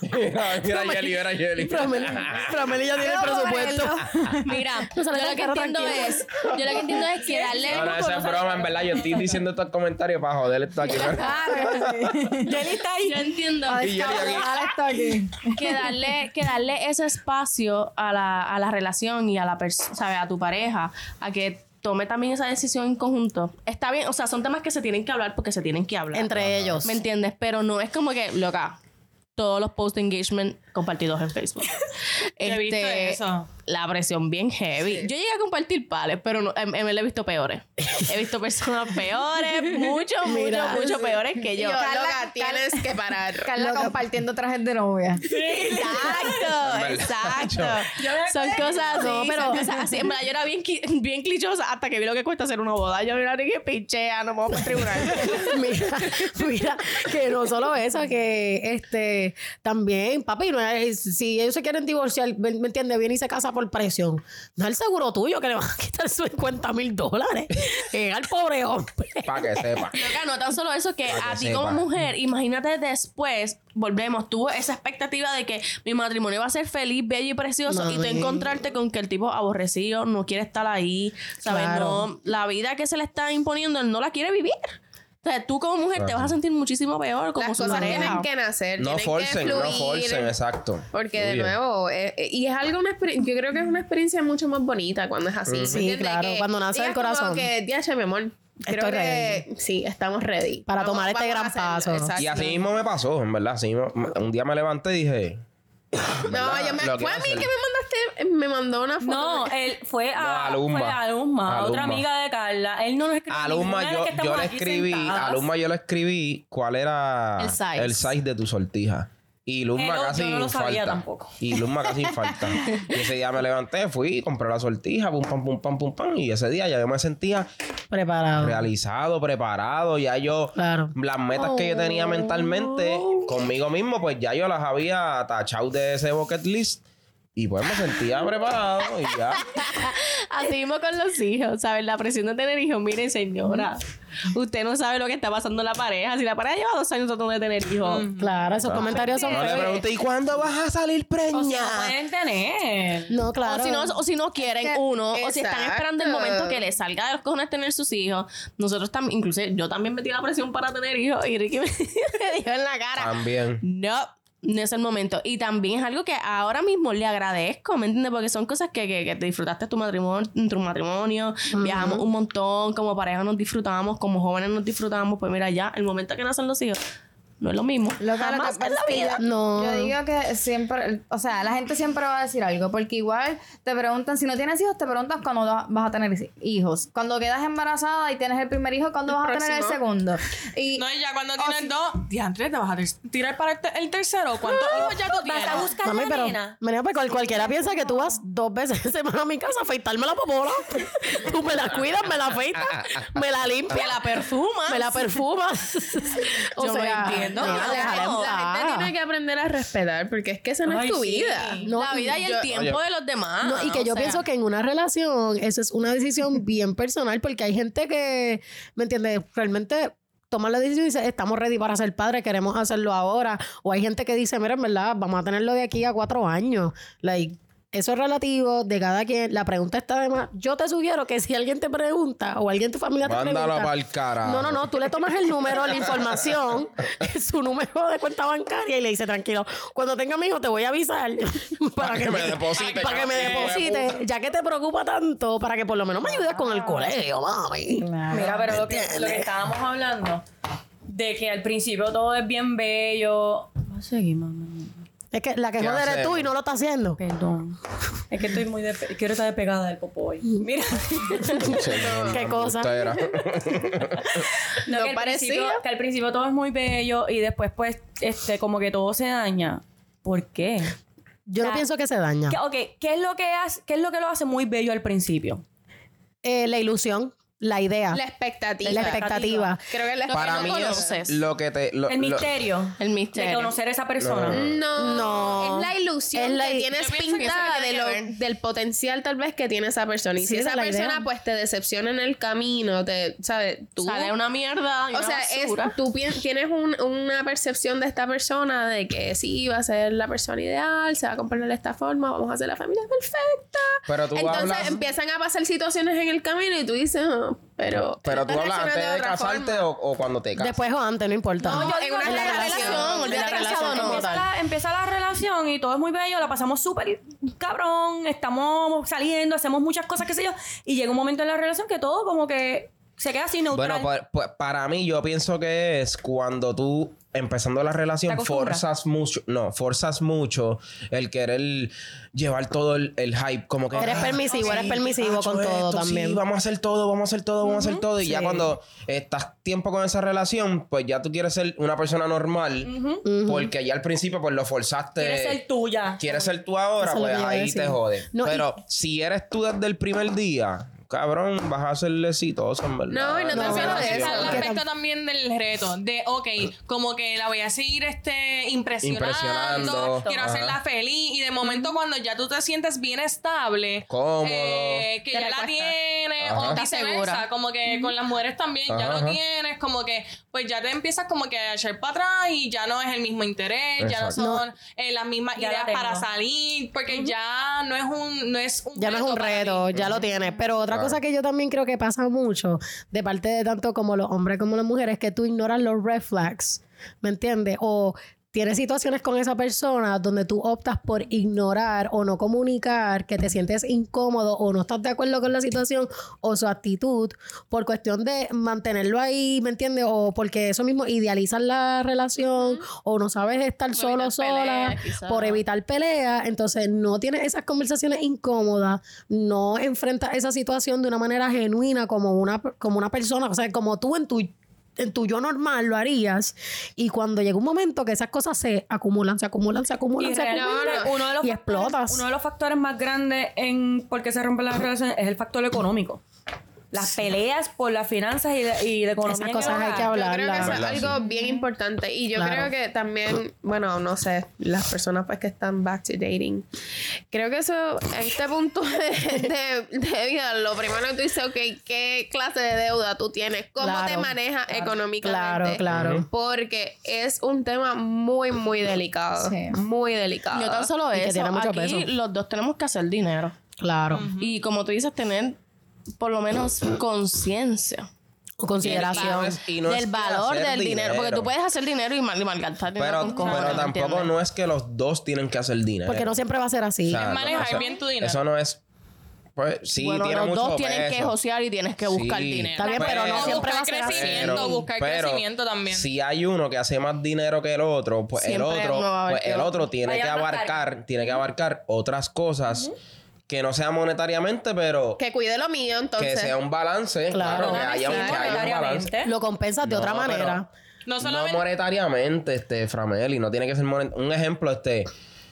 mira, mira, Yeli, mira, Yeli. Promeli ya tiene el presupuesto. [laughs] Mira, yo lo que entiendo es, yo lo que entiendo es que darle, No, no, esa es broma, en verdad. Yo estoy diciendo estos comentarios para joder esto aquí. Yeli está ahí. yo entiendo que darle, que darle ese espacio a la, a la relación y a la persona, ¿sabes? A tu pareja, a que tome también esa decisión en conjunto. Está bien, o sea, son temas que se tienen que hablar porque se tienen que hablar. Entre ellos. ¿Me entiendes? Pero no es como que, loca, todos los post engagement compartidos en Facebook. [laughs] Este, he visto eso. La presión bien heavy. Yo llegué a compartir pales, pero no, en, en él he visto peores. He visto personas peores, [laughs] mucho, mucho, mucho peores que yo. yo, Carla- loca, tienes que parar. Carla compartiendo trajes de novia. [laughs] Exacto, exacto. Son cosas así, No, pero- cosas así. En verdad, yo era bien, bien clichosa hasta que vi lo que cuesta hacer una boda. Yo era que pinchea, no me voy a tribunal. [laughs] mira, mira, que no solo eso, que este también, papi, no es, si ellos se quieren divorciar, ¿me, me entiendes? Viene y se casa por presión. No es el seguro tuyo que le van a quitar 50 mil dólares. Es [laughs] al pobre hombre. Para que sepa. Loca, no tan solo eso, que a ti como mujer, imagínate después, volvemos, tuvo esa expectativa de que mi matrimonio va a ser feliz, bello y precioso, y tú encontrarte con que el tipo aborrecido no quiere estar ahí, ¿sabes? Claro. No, la vida que se le está imponiendo, él no la quiere vivir. O sea, tú como mujer te vas a sentir muchísimo peor como Las su cosas pareja. tienen que nacer. No tienen forcen, que no forcen, exacto. Porque de nuevo, eh, eh, y es algo, una yo creo que es una experiencia mucho más bonita cuando es así. ¿me Sí, claro, Que cuando nace del corazón. Como que, "Diache, mi amor, creo Estoy que sí, estamos ready. Para tomar este gran a hacerlo". paso. Exacto. Y así mismo me pasó, en verdad. Así mismo, un día me levanté y dije. No, yo me, fue a mí hacer. que me mandaste, me mandó una foto. No, él fue a, No, a Lumba. fue a otra amiga de Carla. Él no nos escribió. A ninguna Luma, de las yo, yo le escribí, sentadas. a Luma yo le escribí cuál era El size. de tu sortija. Y Eh, no, casi yo no lo sabía tampoco. Y Luma casi [laughs] falta. y ese día me levanté, fui, compré la sortija, pum, pam, pum, pam, pum, pam. Y ese día ya yo me sentía Preparado. realizado, preparado. Ya yo, Claro. las metas que yo tenía mentalmente conmigo mismo, pues ya yo las había tachado de ese bucket list. Y pues me sentía preparado y ya. [laughs] Así mismo con los hijos, ¿sabes? La presión de tener hijos. Miren, señora, usted no sabe lo que está pasando en la pareja. Si la pareja lleva dos años tratando de tener hijos. Claro, esos comentarios son No le feos. pregunté, ¿y cuándo vas a salir O sea, preña? pueden tener. No, claro. O si, no, o si no quieren Que- uno, o si están esperando el momento que les salga de los cojones tener sus hijos. Nosotros también, incluso yo también metí la presión para tener hijos y Ricky me, [laughs] me dijo en la cara. También. No, no es el momento. Y también es algo que ahora mismo le agradezco, ¿me entiendes? Porque son cosas que, que, que te disfrutaste tu matrimonio, tu matrimonio, viajamos un montón, como pareja nos disfrutamos, como jóvenes nos disfrutamos, pues mira, ya, el momento que nacen los hijos, no es lo mismo. Lo que, lo Jamás que en la pasa es que vida. yo- No. Yo digo que siempre, o sea, la gente siempre va a decir algo, porque igual te preguntan, si no tienes hijos, te preguntan cuándo va- vas a tener hijos. Cuando quedas embarazada y tienes el primer hijo, ¿cuándo vas a tener el segundo? Y No, y ya cuando tienes si- dos, diantre, te vas a tir- tirar para el, te- el tercero. ¿Cuántos [gasps] hijos ya tú tienes? Vas a buscar Mami, la pero, nena. mira, pues cual- cualquiera piensa que tú vas dos veces a semana a mi casa a afeitarme la popola. [laughs] Tú me la cuidas, me la afeitas, me la limpias. Que la perfumas. Me la perfumas. o Yo no entiendo. No, No, no, La gente tiene que aprender a respetar porque es que esa no Ay, es tu sí. vida. No, la vida y el yo- tiempo Oye. de los demás. No, y que yo sea, pienso que en una relación eso es una decisión [laughs] bien personal porque hay gente que, ¿me entiendes? Realmente toma la decisión y dice, estamos ready para ser padres, queremos hacerlo ahora. O hay gente que dice, mira, en verdad, vamos a tenerlo de aquí a cuatro años. Like, eso es relativo de cada quien. La pregunta está de más. Yo te sugiero que si alguien te pregunta o alguien de tu familia te Mándalo pregunta... pa'l carajo. No, no, no. Tú le tomas el número, la información, [laughs] su número de cuenta bancaria y le dices, tranquilo, cuando tenga mi hijo te voy a avisar [laughs] para, que me deposite, Para que me deposite, ya que te preocupa tanto, para que por lo menos me ayudes con el colegio, mami. Mira, pero lo que, lo que estábamos hablando, de que al principio todo es bien bello. Va a seguir, mamá. Es que la que ¿Qué jode eres tú y no lo está haciendo. Perdón. Es que estoy muy... despe- Quiero estar despegada del popoy. Mira. [laughs] Qué cosa. No, [laughs] que, parecía. que al principio todo es muy bello y después pues este como que todo se daña. ¿Por qué? Yo no pienso que se daña. ¿Qué, ok, ¿qué es lo que hace, qué es lo que lo hace muy bello al principio? Eh, la ilusión, la idea, La expectativa. la expectativa. Creo que la Para mí conoces. es lo que te... lo- El lo- misterio. El misterio. De conocer a esa persona. No, No. es la ilusión Es la- que tienes que pintada tiene de lo, del potencial tal vez que tiene esa persona. Y Sí, si esa persona idea. pues te decepciona en el camino, te, ¿sabes? Tú, Sale una mierda y o una sea, es, tú tienes un- una percepción de esta persona de que sí, va a ser la persona ideal, se va a comportar de esta forma, vamos a hacer la familia perfecta. Pero tú Entonces hablas... empiezan a pasar situaciones en el camino y tú dices, "Ah, pero... Pero tú hablas antes de casarte forma". o, o cuando te casas. Después o antes, no importa. No, yo en digo una en la relación, la relación no. Empieza la, empieza la relación y todo es muy bello, la pasamos súper cabrón, estamos saliendo, hacemos muchas cosas, qué sé yo, y llega un momento en la relación que todo como que se queda así neutral. Bueno, pues, pues, para mí yo pienso que es cuando tú empezando la relación forzas mucho, no, forzas mucho el querer llevar todo el, el hype como que Eres ah, permisivo, eres permisivo con todo también. Sí, vamos a hacer todo, vamos a hacer todo, vamos a hacer todo y ya cuando estás tiempo con esa relación, pues ya tú quieres ser una persona normal porque ya al principio pues lo forzaste. Quieres ser tuya. Quieres ser tú ahora, Eso pues ahí te jode. No, y- Pero si eres tú desde el primer día, cabrón, vas a ser exitoso, en verdad. No, y no te La solo relación. eso, Está el aspecto también del reto, de, ok, como que la voy a seguir este, impresionando, Impresionando, quiero ajá. hacerla feliz, y de momento cuando ya tú te sientes bien estable, Cómodo. eh, que Te ya la tienes, Ajá. o viceversa, segura. como que con las mujeres también ya lo tienes, como que, pues ya te empiezas como que a echar para atrás y ya no es el mismo interés, ya no son eh, las mismas Ya ideas para salir, porque ya no es un, no es un Ya no es un reto, ya lo tienes. Pero otra. Cosa que yo también creo que pasa mucho, de parte de tanto como los hombres como las mujeres, es que tú ignoras los red flags, ¿me entiendes? O tienes situaciones con esa persona donde tú optas por ignorar o no comunicar que te sientes incómodo o no estás de acuerdo con la situación o su actitud por cuestión de mantenerlo ahí, ¿me entiendes? O porque eso mismo idealizan la relación o no sabes estar solo, sola, por evitar peleas, entonces no tienes esas conversaciones incómodas, no enfrentas esa situación de una manera genuina como una, como una persona, o sea, como tú en tu en tu yo normal lo harías y cuando llega un momento que esas cosas se acumulan, se acumulan, se acumulan, Y se acumulan uno de los y factores- explotas. Uno de los factores más grandes en por qué se rompen las relaciones es el factor económico. Las peleas por las finanzas y de, y de economía. Esas cosas hay que Yo creo que eso es algo bien importante. Y yo Claro. creo que también, bueno, no sé, las personas pues que están back to dating. Creo que eso, en este punto [laughs] de, de- de vida, lo primero que tú dices, ok, ¿qué clase de deuda tú tienes? ¿Cómo Claro, te manejas económicamente? Claro, claro. Porque es un tema muy, muy delicado. Sí. Muy delicado. No tan solo Y que eso, tiene mucho aquí peso. los dos tenemos que hacer dinero. Claro. Y como tú dices, tener por lo menos conciencia O consideración. Y no es del valor del dinero. Porque tú puedes hacer dinero y mal, y malgastar dinero Pero, con pero ¿me tampoco no es que los dos tienen que hacer dinero. Porque no siempre va a ser así. O sea, Es manejar no, bien tu dinero. Eso no es. Pues sí, bueno, tiene los mucho dos tienen que josear y tienes que buscar Sí. dinero. Está bien, pero no siempre va a ser así. crecimiento, buscar crecimiento también. Si hay uno que hace más dinero que el otro, pues el otro, pues el otro. tiene Vaya que abarcar, tiene que abarcar otras cosas que no sea monetariamente, pero Que cuide lo mío, entonces. que sea un balance. Claro. Claro, que haya, un- Sí, que haya un balance. monetariamente. Lo compensas de No, otra manera. No monetariamente, este, Frameli, no tiene que ser monet- Un ejemplo, este.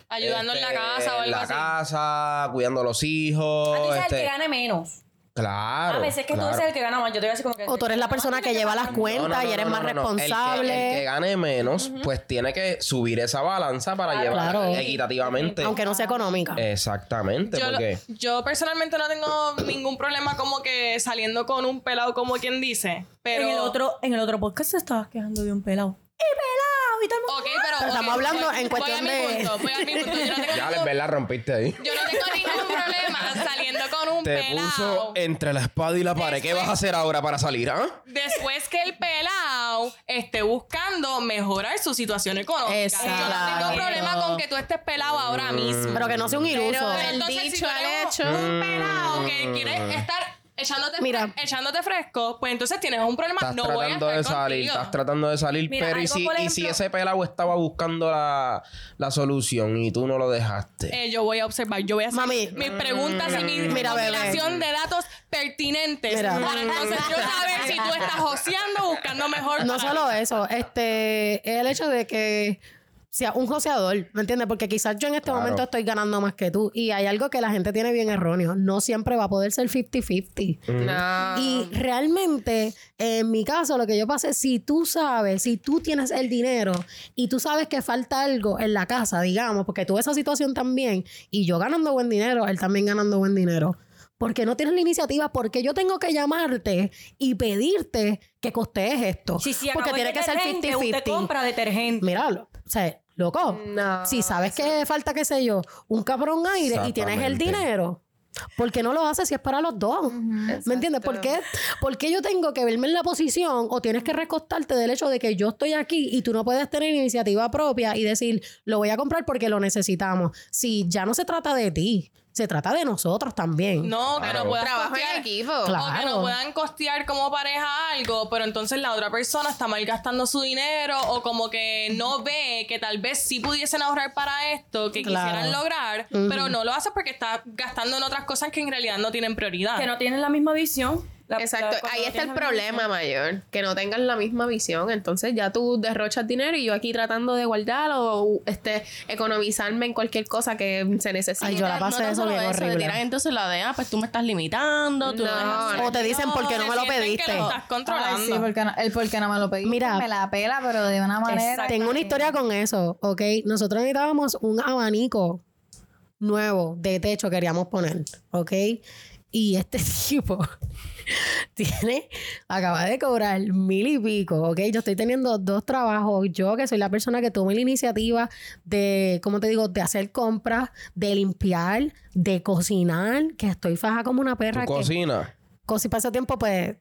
ayudando en la este, casa o algo en la así. casa, cuidando a los A ti hijos. el este, que gane menos. Claro. A veces que tú eres el que gana más. Yo te voy a decir como que. O tú eres la persona que lleva las cuentas No, no, no, y eres no, más no, no. El que- responsable. El que, gane menos, pues tiene que subir esa balanza para llevar Claro. equitativamente. Aunque no sea económica. Exactamente, Yo, lo- porque yo personalmente no tengo ningún problema como que saliendo con un pelado, como quien dice. Pero. En el otro, en el otro podcast se estabas quejando de un pelado. ¡Y pelado! Y todo el mundo. Ok, pero. Estamos hablando voy- en voy cuestión a mi de- punto, voy a mi punto. Yo no [laughs] tengo ya ningún- les la rompiste ahí. Yo no tengo ningún problema [laughs] un Te pelado. puso entre la espada y la pared. ¿Qué vas a hacer ahora para salir, ah? Después que el pelado esté buscando mejorar su situación económica. Exacto. Yo no tengo problema con que tú estés pelado ahora mismo. Pero que no sea un iluso. Pero entonces, si dicho tú al eres hecho. un pelado que quiere estar echándote, Mira. fre- echándote fresco, pues entonces tienes un problema. Estás no voy a tratando estar de salir, contigo. estás tratando de salir. Mira, pero ¿y si, y si ese pelado estaba buscando la, la solución y tú no lo dejaste? Eh, yo voy a observar, yo voy a hacer Mami. mis preguntas y mi Mira, bebé. recopilación de datos pertinentes. Mira. Para entonces yo saber si tú estás joseando buscando mejor. No para solo eso, este, el hecho de que sea un joseador, ¿me entiendes? Porque quizás yo en este Claro. momento estoy ganando más que tú y hay algo que la gente tiene bien erróneo, no siempre va a poder ser 50-50. No. Y realmente, en mi caso, lo que yo pasé, si tú sabes, si tú tienes el dinero y tú sabes que falta algo en la casa, digamos, porque tuve esa situación también, y yo ganando buen dinero, él también ganando buen dinero. Porque no tienes la iniciativa, porque yo tengo que llamarte y pedirte que costees esto. Sí, sí, porque tiene que ser detergente, Usted 50-50. compra detergente. Míralo. O sea, loco. No, si sabes que falta, qué sé yo, un cabrón aire y tienes el dinero, ¿por qué no lo haces si es para los dos? ¿Me entiendes? ¿Por qué, ¿Por qué yo tengo que verme en la posición o tienes que recostarte del hecho de que yo estoy aquí y tú no puedes tener iniciativa propia y decir, lo voy a comprar porque lo necesitamos? Si ya no se trata de ti, se trata de nosotros también. No, que Claro. no puedas Trabajo costear. en equipo. Claro. O que no puedan costear como pareja algo, pero entonces la otra persona está mal gastando su dinero o como que no [laughs] ve que tal vez sí pudiesen ahorrar para esto que Claro. quisieran lograr, pero no lo hace porque está gastando en otras cosas que en realidad no tienen prioridad. Que no tienen la misma visión. La- Exacto, la- ahí no está el problema mayor, que no tengan la misma visión, entonces ya tú derrochas dinero y yo aquí tratando de guardar o este economizarme en cualquier cosa que se necesite. Ay, yo la No pasé tan eso solo bien eso, horrible. te tiran entonces la de, ah, pues tú me estás limitando, tú no, No, dejas hacer". O te dicen, ¿por qué no me lo pediste? Que lo estás controlando. Ay, sí, porque no, el porque no me lo pedí. Mira. me la pela, pero de una manera. Tengo una historia con eso, ¿ok? Nosotros necesitábamos un abanico nuevo de techo queríamos poner, ¿ok? Y este [laughs] tipo tiene, acaba de cobrar mil y pico, ¿ok? Yo estoy teniendo dos trabajos. Yo que soy la persona que tome la iniciativa de, ¿cómo te digo? De hacer compras, de limpiar, de cocinar, que estoy faja como una ¿Tu perra. que cocina? cosi para ese tiempo, pues,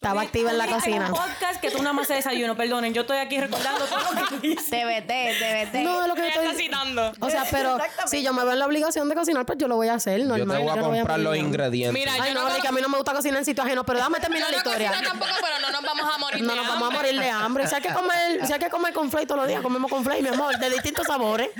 estaba activa en la Hay cocina. un podcast que tú nada más haces desayuno, perdonen. Yo estoy aquí recordando todo lo que tú dices. TBT, TBT. No, es lo que estoy... citando. O sea, pero si yo me veo en la obligación de cocinar, pues yo lo voy a hacer, normal. Yo te voy a no comprar los ingredientes. Mira, Ay, yo no, no, que a mí no me gusta cocinar en sitios ajenos, pero déjame terminar la no historia. cocino tampoco, pero no nos vamos a morir No de nos vamos a hambre. morir de hambre. Si hay que comer, si hay que comer con todos los días, comemos con mi amor, de distintos sabores.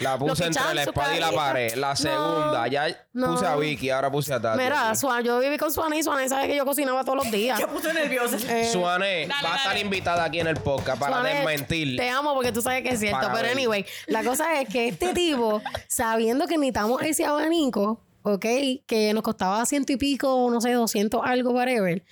La puse entre la espada y la pared. La No, segunda, ya no. puse a Vicky, ahora puse a Tati. Mira, yo viví con Suana y Suana sabe que yo cocinaba todos los días. Me puse nerviosa. Eh, Suane Dale, va a estar dale. invitada aquí en el podcast para Suane, desmentir. Te amo porque tú sabes que es cierto. Para pero ver. anyway, la cosa es que este tipo, sabiendo que necesitamos ese abanico, ¿ok? Que nos costaba ciento y pico, no sé, 200 algo, whatever.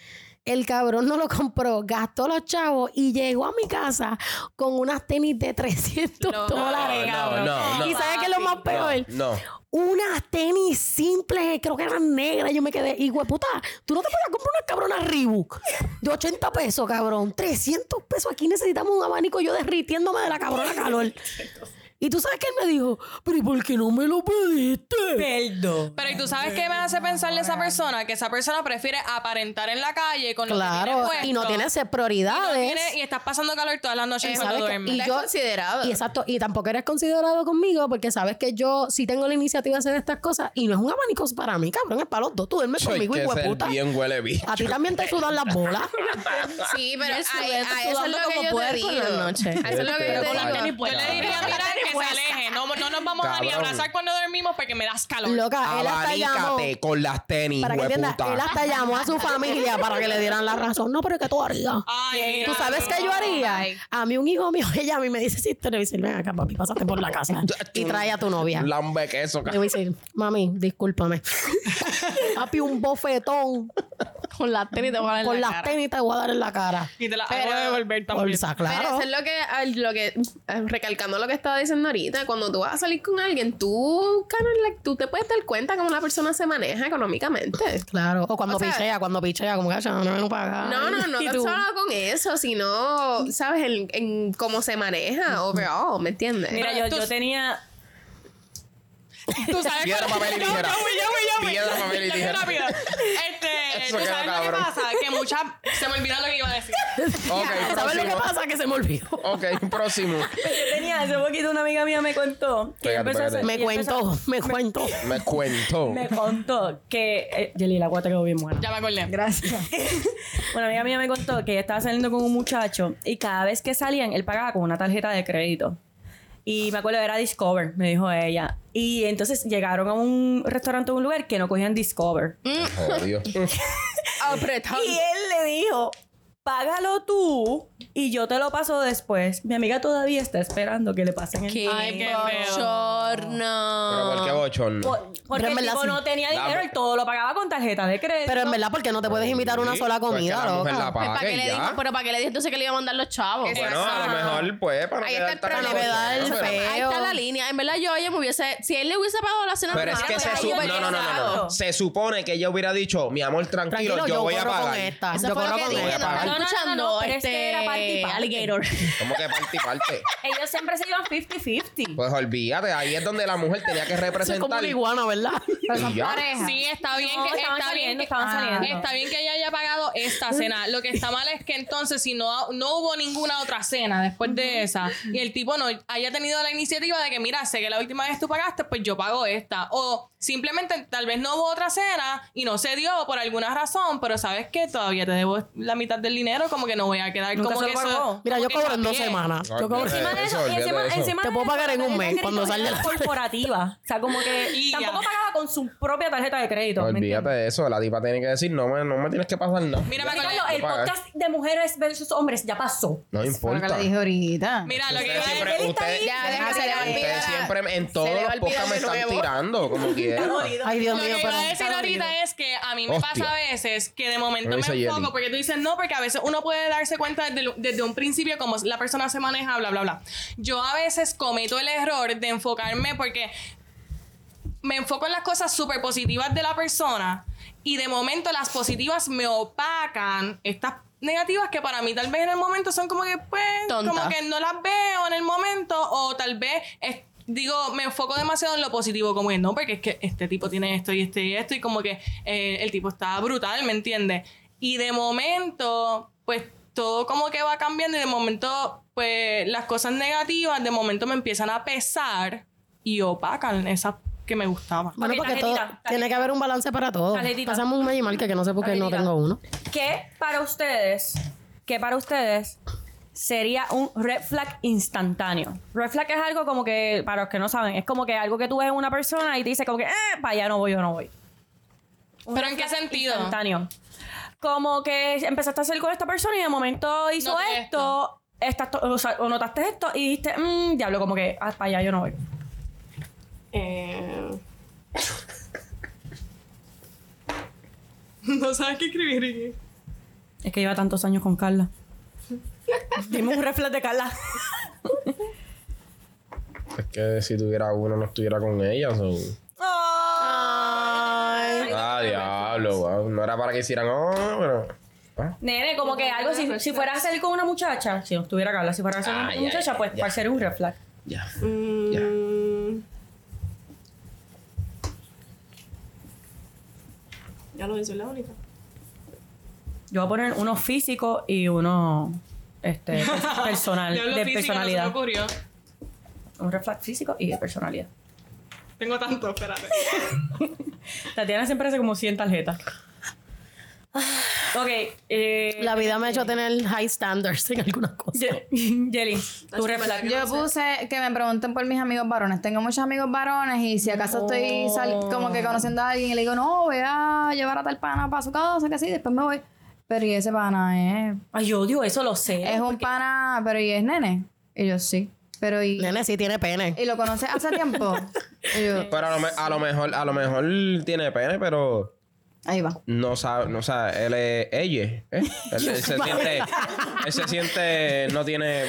El cabrón no lo compró, gastó los chavos y llegó a mi casa con unas tenis de 300 No, dólares, no, cabrón. no, no. ¿Y sabes qué es lo más peor? No. Unas tenis simples, creo que eran negras. Yo me quedé, y puta, tú no te puedes comprar unas cabronas Reebok de 80 pesos, cabrón. 300 pesos. Aquí necesitamos un abanico yo derritiéndome de la cabrona calor. [laughs] Y tú sabes que él me dijo, pero ¿y por qué no me lo pediste? Perdón. Pero ¿y tú sabes qué me hace pensar de esa persona? Que esa persona prefiere aparentar en la calle con lo que Claro, tiene y no tiene ser Y no prioridades. tiene- y estás pasando calor todas las noches cuando duermes. Y yo- considerado. Y exacto, y tampoco eres considerado conmigo porque sabes que yo sí tengo la iniciativa de hacer estas cosas y no es un abanico para mí, cabrón, es para los dos. Tú duermes Soy conmigo, hijo de puta. bien huele bicho. A ti también te sudan las bolas. [laughs] Sí, pero a, estuve a eso es lo que yo te puerco digo. en la noche. A eso es lo que yo te con las digo. Yo le diría, mira, se aleje. No, no nos vamos a ni abrazar cuando dormimos porque me das calor. Loca, él hasta llamó. Con las tenis, Para que entiendas, hueputa. él hasta llamó a su [laughs] familia para que le dieran la razón. No, pero ¿qué tú harías? Ay, mira. ¿Tú sabes qué yo haría? Ay. A mí un hijo mío [laughs] ella a mí me dice, si te le dice, ven acá, papi, pásate por la casa [laughs] y trae a tu novia. Lambe queso, Le voy a decir, mami, discúlpame. papi, un bofetón Con las tenis te voy a dar en con la las cara. tenis te voy a dar en la cara. Y te la Pero- hago devolver también. Bolsa, Pero claro. eso es lo que, al- lo que eh, recalcando lo que estaba diciendo ahorita, cuando tú vas a salir con alguien, tú, tú te puedes dar cuenta cómo la persona se maneja económicamente. Claro. O cuando O sea- pichea, cuando pichea, como que "Ay, no me lo paga. No, no, [laughs] no tú, solo con eso, sino, ¿sabes? En, en cómo se maneja overall, ¿me entiendes? Mira, yo, yo tenía. Tú sabes Piedra, papel y tijera. yo voy, yo voy, yo voy. Piedra, papel y tijera. rápido. Este, Eso ¿tú sabes lo cabrón. que pasa? Que muchas... Se me olvidó lo que iba a decir. Ok, [laughs] ¿Sabes lo que pasa? Que se me olvidó. Ok, próximo. [laughs] Yo tenía hace poquito una amiga mía me contó. que Pégate, empezó a hacer-. Me y empezó- cuento, me cuento. Me cuento. Me contó que. Eh, Yeli, la guata quedó bien buena. Ya me acordé. Gracias. [laughs] Una amiga mía me contó que ella estaba saliendo con un muchacho y cada vez que salían, él pagaba con una tarjeta de crédito. Y me acuerdo, era Discover, me dijo ella. Y entonces llegaron a un restaurante o un lugar que no cogían Discover. Jodido. [laughs] Apretado. Y él le dijo, págalo tú y yo te lo paso después. Mi amiga todavía está esperando que le pasen el Qué Ay, qué bochorno. Pero ¿por qué bochorno? Por- Porque el tipo sí. no tenía dinero, él todo lo pagaba con tarjeta de crédito. Pero en verdad, porque no te puedes invitar una sola comida, loca? la Pues, ¿para qué le dijo? Pero ¿para qué le dijo entonces que le iba a mandar los chavos? Bueno, a lo mejor, pues, para no Ahí está el problema. Ahí está la línea. En verdad, yo ella me hubiese. Si él le hubiese pagado la cena Pero es que se supone. No, no, no, no. Se supone que ella hubiera dicho, mi amor, tranquilo, Tranquilo, yo, yo voy a corro con pagar. esta. Yo fue lo corro con dije. No pagar. estaba No, no, no, escuchando no, pero es que era parte y este parte. alligator. [laughs] ¿Cómo que parte y parte? Ellos siempre se iban 50-50. Pues olvídate, ahí es donde la mujer tenía que Eso es como representar. una iguana, ¿verdad? ya. Sí, está bien No, que estaban está bien saliendo, que estaban Ah. saliendo. Está bien que ella haya pagado esta cena. Lo que está mal es que entonces si no no hubo ninguna otra cena después de esa y el tipo no haya tenido la iniciativa de que mira, sé que la última vez tú pagaste, pues yo pago esta o simplemente tal vez no hubo otra cena y no se dio por alguna razón, pero sabes que todavía te debo la mitad del dinero, como que no voy a quedar Nunca como se que lo eso pagó. Mira, yo que cobro en dos semanas. Yo cobro. Olvídate Encima de eso, eso, y olvídate encima, de eso. encima Te de puedo eso, pagar en un mes cuando salga la- corporativa. O sea, como que [laughs] Y ya. tampoco pagaba con su propia tarjeta de crédito. ¿me Olvídate de eso, la tipa tiene que decir, no me, no me tienes que pasar nada. Mira, me acordé- Ricardo, el Pagar. podcast de mujeres versus hombres ya pasó. No lo que importa. le dije ahorita. Mira, lo que Ustedes iba a siempre, decir- ustedes, Ya, se le va ustedes siempre en todos los podcasts me están tirando, como quieran. Ay, Dios Lo mío, que pero. iba a decir ahorita es que a mí me Hostia. pasa a veces que de momento Lo me enfoco porque tú dices no, porque a veces uno puede darse cuenta desde, desde un principio cómo la persona se maneja, bla, bla, bla. Yo a veces cometo el error de enfocarme porque me enfoco en las cosas súper positivas de la persona y de momento las positivas me opacan estas negativas que para mí tal vez en el momento son como que pues Tonta. como que no las veo en el momento o tal vez es- digo me enfoco demasiado en lo positivo como que no porque es que este tipo tiene esto y este y esto y como que eh, el tipo está brutal me entiendes y de momento pues todo como que va cambiando y de momento pues las cosas negativas de momento me empiezan a pesar y opacan esas que me gustaban Bueno, porque tarjetita, todo, tarjetita. tiene que haber un balance para todo. Pasamos un Magimal que no sé por qué no tengo uno. ¿Qué para ustedes, qué para ustedes sería un red flag instantáneo? Red flag es algo como que, para los que no saben, es como que algo que tú ves en una persona y te dice como que, eh, para allá no voy, yo no voy. Un ¿Pero en qué sentido? Instantáneo. Como que empezaste a hacer con esta persona y de momento hizo esto, estás to- o, sea, o notaste esto y dijiste, mmm, diablo, como que, ah, para allá yo no voy. Eh... no sabes qué escribir Ricky. Es que lleva tantos años con Carla. Dime un red flag de Carla. Es que si tuviera uno no estuviera con ella. so- Ah, diablo, wow. No era para que hicieran, oh, pero. ah. Nene, como que algo, si, si fuera a salir con una muchacha, si no estuviera Carla, si fuera a salir con Ah, una ya, muchacha, ya, pues ya. para ser un red flag. Ya. Mm. Ya lo hice la única. Yo voy a poner uno físico y uno este, [laughs] pers- personal, Ya de físico, no se me personalidad. ocurrió. un red flag físico y de personalidad. Tengo tanto, espérate. [laughs] Tatiana siempre hace como 100 tarjetas. Ok. Eh, La vida me ha hecho tener high standards en algunas cosas. Jelly, [laughs] tu. Yo puse que me pregunten por mis amigos varones. Tengo muchos amigos varones y si acaso estoy sal- como que conociendo a alguien y le digo, no, voy a llevar a tal pana para su casa, que sí, después me voy. Pero y ese pana es, Ay, yo odio eso, lo sé. es un pana, pero y es nene. Y yo sí. Pero y, Nene sí tiene pene. y lo conoces hace tiempo. [laughs] Y yo, Pero a lo, me- a lo mejor, a lo mejor tiene pene, pero ahí va. no sabe, no sabe, él es ella, ¿eh? Él, él se siente, él se siente, no tiene,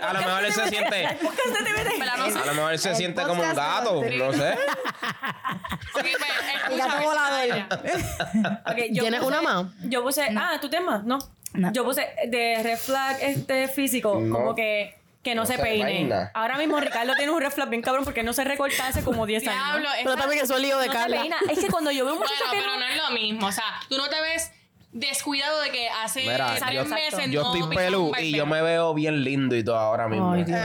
a lo mejor él se siente, a lo mejor él se siente como un gato, no sé. Gato volador. Ok, yo ¿Tienes puse- una más? Yo puse, ah, ¿tú tienes más? No. Yo puse de red flag este físico, No. como que, que no, No se se peine. peina. Ahora mismo Ricardo tiene un red flag bien cabrón porque no se recorta hace como 10 años. Diablo, Pero también que soy lío de No Carla. Es que cuando yo veo un Bueno, muchacho que pero no... no es lo mismo. O sea, tú no te ves descuidado de que hace Mira, yo, meses yo no estoy pelú un y yo me veo bien lindo y todo ahora mismo. Ay, Dios.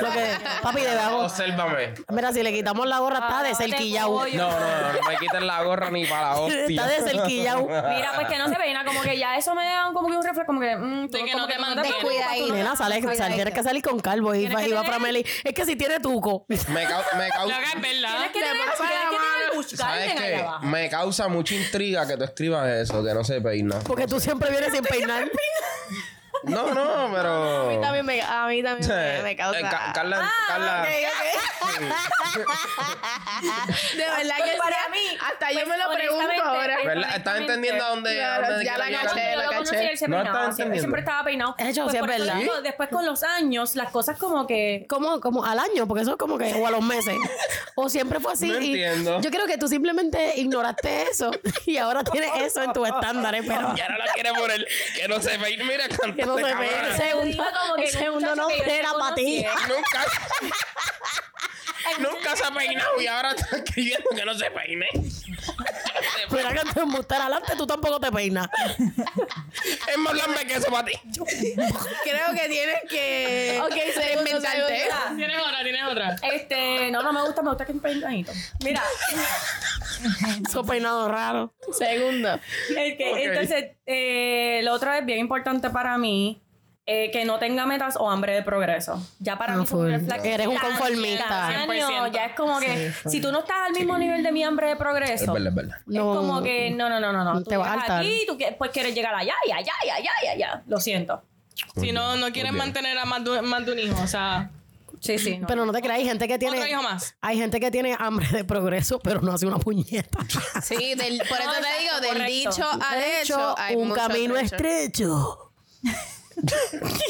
Lo que, papi, debemos. Obsérvame. Mira, si le quitamos la gorra, está de Ah, te cerquillao. No, no, no, no me quiten la gorra ni para la hostia. Está de cerquillao. Mira, pues que no se peina, como que ya eso me da como que un reflejo, como que... Mm, tú De que como no te no- Nena, sale, sale, tienes que salir con calvo y Tienes va, que y va tener- para Meli. Es que si tiene tuco. Me, cau- me Lo causa. que es verdad. Tienes que tener, tienes que ¿Sabes allá abajo. Me causa mucha intriga que tú escribas eso, que no se peina. Porque tú siempre vienes sin peinar. No, no, pero. [laughs] A mí también me, a mí también me, me causa. Eh, Ca- Carla, Ah, Carla. De verdad Pues que para sí, mí, Hasta yo pues, me lo pregunto ahora. eh. ¿Estás entendiendo a dónde, ya quiero la caché, Yo la caché. él No estaba siempre, entendiendo. siempre estaba peinado. De hecho, Pues sí es eso verdad. digo, después con los años, las cosas como que... Como, como al año, porque eso es como que, o a los meses. O siempre fue así. No y entiendo. Yo creo que tú simplemente ignoraste eso [laughs] y ahora tienes eso en tus estándares, pero Y ahora la quiere poner que no se peine. Mira, que no se ve. El segundo, el segundo no era para ti. Nunca. Nunca se ha peinado y ahora está escribiendo que no se peine. Mira que te embustar adelante, tú tampoco te peinas. [laughs] Es más lambe que eso para ti. Creo que tienes que Ok, segundo, inventarte. segundo. Tienes otra, tienes otra. Este, no, no me gusta, me gusta que es peinadito. Mira, [laughs] Esos peinados raros. Segundo. el que- entonces, eh, lo otro es bien importante para mí. Eh, que no tenga metas o hambre de progreso. Ya para Ah, mí es un full. flag Eres un conformista. 100%. Ya es como que si tú no estás al mismo nivel de mi hambre de progreso, Es verdad, es verdad. No. es como que no, no, no, no, no. Te vas a llegas hartar. aquí, tú pues quieres llegar allá y allá y allá y allá. Lo siento. Si no, no quieren mantener a más de, más de un hijo. O sea, Sí, sí. no. Pero no te creas, hay gente que tiene. otro hijo más. Hay gente que tiene hambre de progreso, pero no hace una puñeta. [laughs] Sí, del, por eso No, te digo, del correcto. dicho al De hecho, hecho, hay un mucho camino trecho. estrecho. [laughs]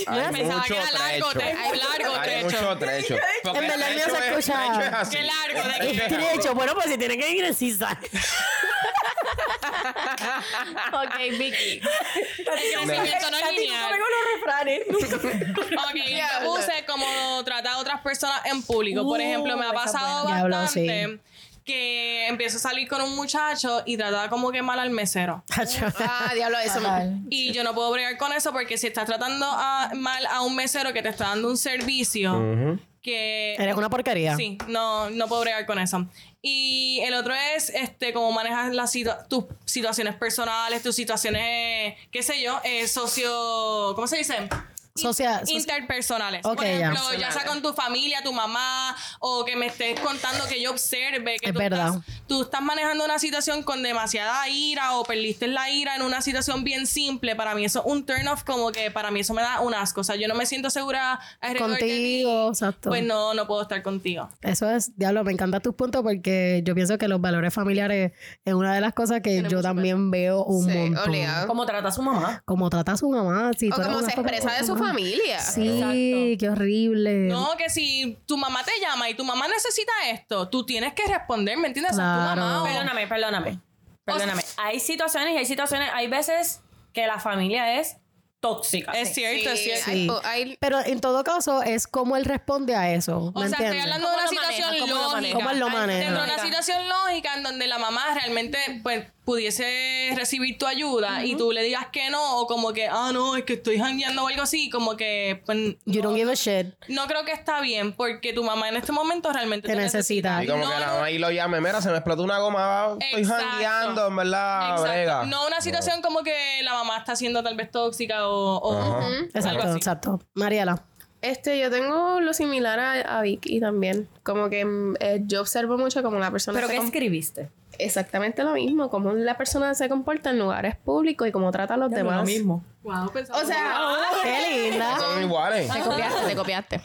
Hay Pensaba mucho que era largo, trecho. tre- largo Hay trecho. mucho trecho. [laughs] Porque En verdad, el mío trecho se es- escucha- trecho es así. Qué largo, de así. Estrecho. Bueno, pues si tiene que ir zigzag. Ok, Vicky. El crecimiento no es lineal. [laughs] Ok, [laughs] yo puse como tratar a otras personas en público. Por ejemplo, me ha pasado Diablo, bastante que empiezo a salir con un muchacho y trataba como que mal al mesero. Ah, diablo, eso. Y yo no puedo bregar con eso porque si estás tratando a- mal a un mesero que te está dando un servicio que... Eres una porquería. Sí, no, no puedo bregar con eso. Y el otro es este cómo manejas las situa- tus situaciones personales, tus situaciones, qué sé yo, eh, socio... ¿Cómo se dice? Socia- soci- interpersonales. Ok, Por ya. ejemplo, ya sea con tu familia, tu mamá, o que me estés contando que yo observe que Es tú, verdad. Estás, tú estás manejando una situación con demasiada ira o perdiste la ira en una situación bien simple. Para mí eso es un turn off, como que para mí eso me da un asco. O sea, yo no me siento segura Contigo, exacto. Pues no, no puedo estar contigo. Eso es, diablo, me encantan tus puntos porque yo pienso que los valores familiares es una de las cosas que yo también veo un Sí, montón. obligado. Como trata a su mamá. Como trata a su mamá. Si O como se expresa de su mamá. Familia. Sí, qué horrible. No, que si tu mamá te llama y tu mamá necesita esto, tú tienes que responder, ¿me entiendes? O tu Claro. mamá o- Perdóname, perdóname. Perdóname. Hay situaciones y hay situaciones, hay veces que la familia es tóxica. Es cierto, es Sí, cierto. hay- hay- Pero en todo caso es como él responde a eso. O ¿Me sea, estoy entiendes? hablando de una ¿Cómo maneja? situación ¿Cómo lógica. ¿Cómo él lo maneja? Dentro de una situación lógica en donde la mamá realmente, pues, pudiese recibir tu ayuda y tú le digas que no, o como que, ah, no, es que estoy jangueando o algo así, como que, pues, You don't give a shit. no creo que está bien, porque tu mamá en este momento realmente Te necesita. Y como No, que la no. mamá ahí lo llame, mira, se me explotó una goma, estoy Exacto. jangueando, en verdad, Exacto. brega. No una situación como que la mamá está siendo tal vez tóxica o, o algo Exacto, así. exacto. Mariela. Este, yo tengo lo similar a, a Vicky también. Como que mm, eh, yo observo mucho como la persona ¿Pero qué escribiste? Exactamente lo mismo, cómo la persona se comporta en lugares públicos y cómo trata a los demás. Wow, pensaba- O sea, Qué linda. Son iguales. Te copiaste, te copiaste.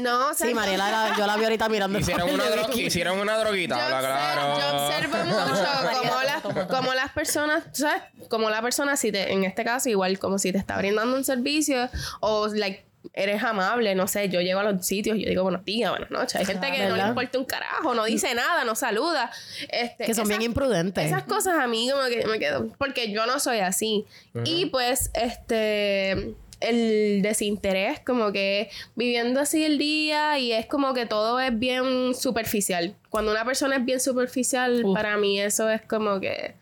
no, o sea, Sí, Mariela, la- yo la vi ahorita mirando. el Hicieron una, dro- hicieron una droguita, yo, claro. observo, yo observo mucho [laughs] como las, como las personas, ¿sabes? Como la persona, si te, en este caso, igual como si te está brindando un servicio o, like, eres amable, no sé, yo llego a los sitios y yo digo buenos días, buenas noches. Hay gente que no le importa un carajo, no dice nada, no saluda. Este, Que son bien imprudentes. Esas cosas a mí como que me quedo, porque yo no soy así. Y pues, este, el desinterés, como que viviendo así el día y es como que todo es bien superficial. Cuando una persona es bien superficial, para mí eso es como que,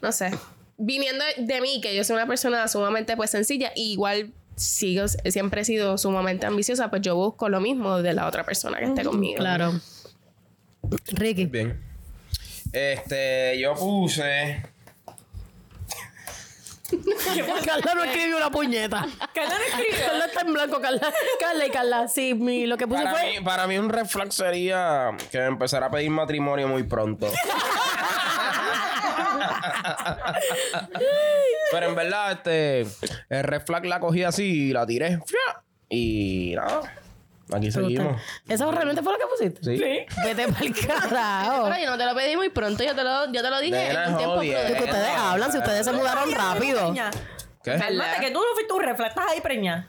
no sé, viniendo de mí, que yo soy una persona sumamente pues sencilla, y igual sigo, siempre he sido sumamente ambiciosa, pues yo busco lo mismo de la otra persona que esté conmigo. Claro. Ricky. Bien. Este, yo puse. [laughs] Carla no escribió una puñeta. Carla no escribió. Carla está en blanco, Carla. Carla y Carla. Sí, mi, lo que puse Para fue. mí, para mí un red flag sería que empezara a pedir matrimonio muy pronto. [laughs] [laughs] Pero en verdad, este, el red flag la cogí así y la tiré. ¡fia! Y nada, aquí seguimos. ¿Eso realmente fue lo que pusiste? Sí. Vete pa'l carajo. Pero yo no te lo pedí muy pronto, yo te lo, yo te lo dije Nena, en un tiempo prudente. Que ustedes hablan, si ustedes se mudaron rápido. Preña. ¿Qué? Cálmate, que tú no fuiste un reflejo, estás ahí preña.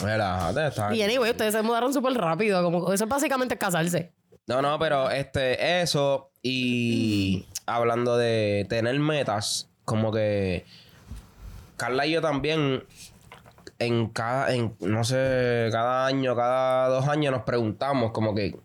Relájate, está Y anyway, ustedes se mudaron súper rápido. Como eso es básicamente casarse. No, no, pero este, eso y hablando de tener metas, como que Carla y yo también en cada, en, no sé, cada año, cada dos años nos preguntamos como que,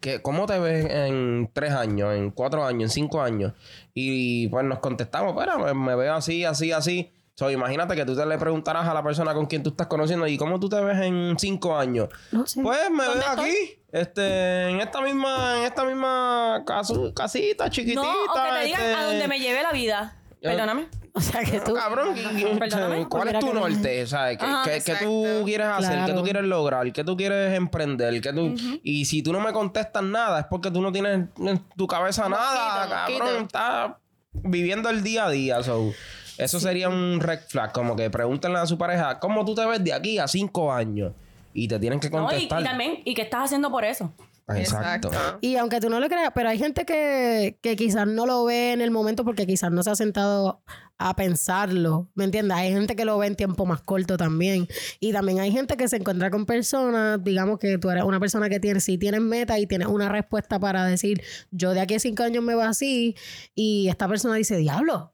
que ¿cómo te ves en tres años, en cuatro años, en cinco años? Y pues nos contestamos, pero me, me veo así, así, así. So, imagínate que tú te le preguntarás a la persona con quien tú estás conociendo y cómo tú te ves en cinco años. No sé. Pues me veo aquí, este, en esta misma, en esta misma casu- casita chiquitita. No, te digan este, a donde me lleve la vida. Perdóname. [laughs] O sea que tú. Cabrón, [laughs] Perdóname. ¿cuál es tu norte? ¿Sabes? ¿Qué, Ajá, qué- qué tú exacto. quieres hacer? ¿Qué tú quieres lograr? ¿Qué tú quieres emprender? ¿Qué tú... Y si tú no me contestas nada, es porque tú no tienes en tu cabeza nada, mosquito. cabrón. Estás viviendo el día a día. so, Eso sería un red flag. Como que pregúntenle a su pareja, ¿cómo tú te ves de aquí a cinco años? Y te tienen que No, y, contestar. y también, ¿y qué estás haciendo por eso? Exacto. Y aunque tú no lo creas, pero hay gente que, que quizás no lo ve en el momento porque quizás no se ha sentado a pensarlo, ¿me entiendes? Hay gente que lo ve en tiempo más corto también. Y también hay gente que se encuentra con personas, digamos que tú eres una persona que tiene, sí tienes meta y tienes una respuesta para decir, yo de aquí a cinco años me voy así, y esta persona dice, diablo.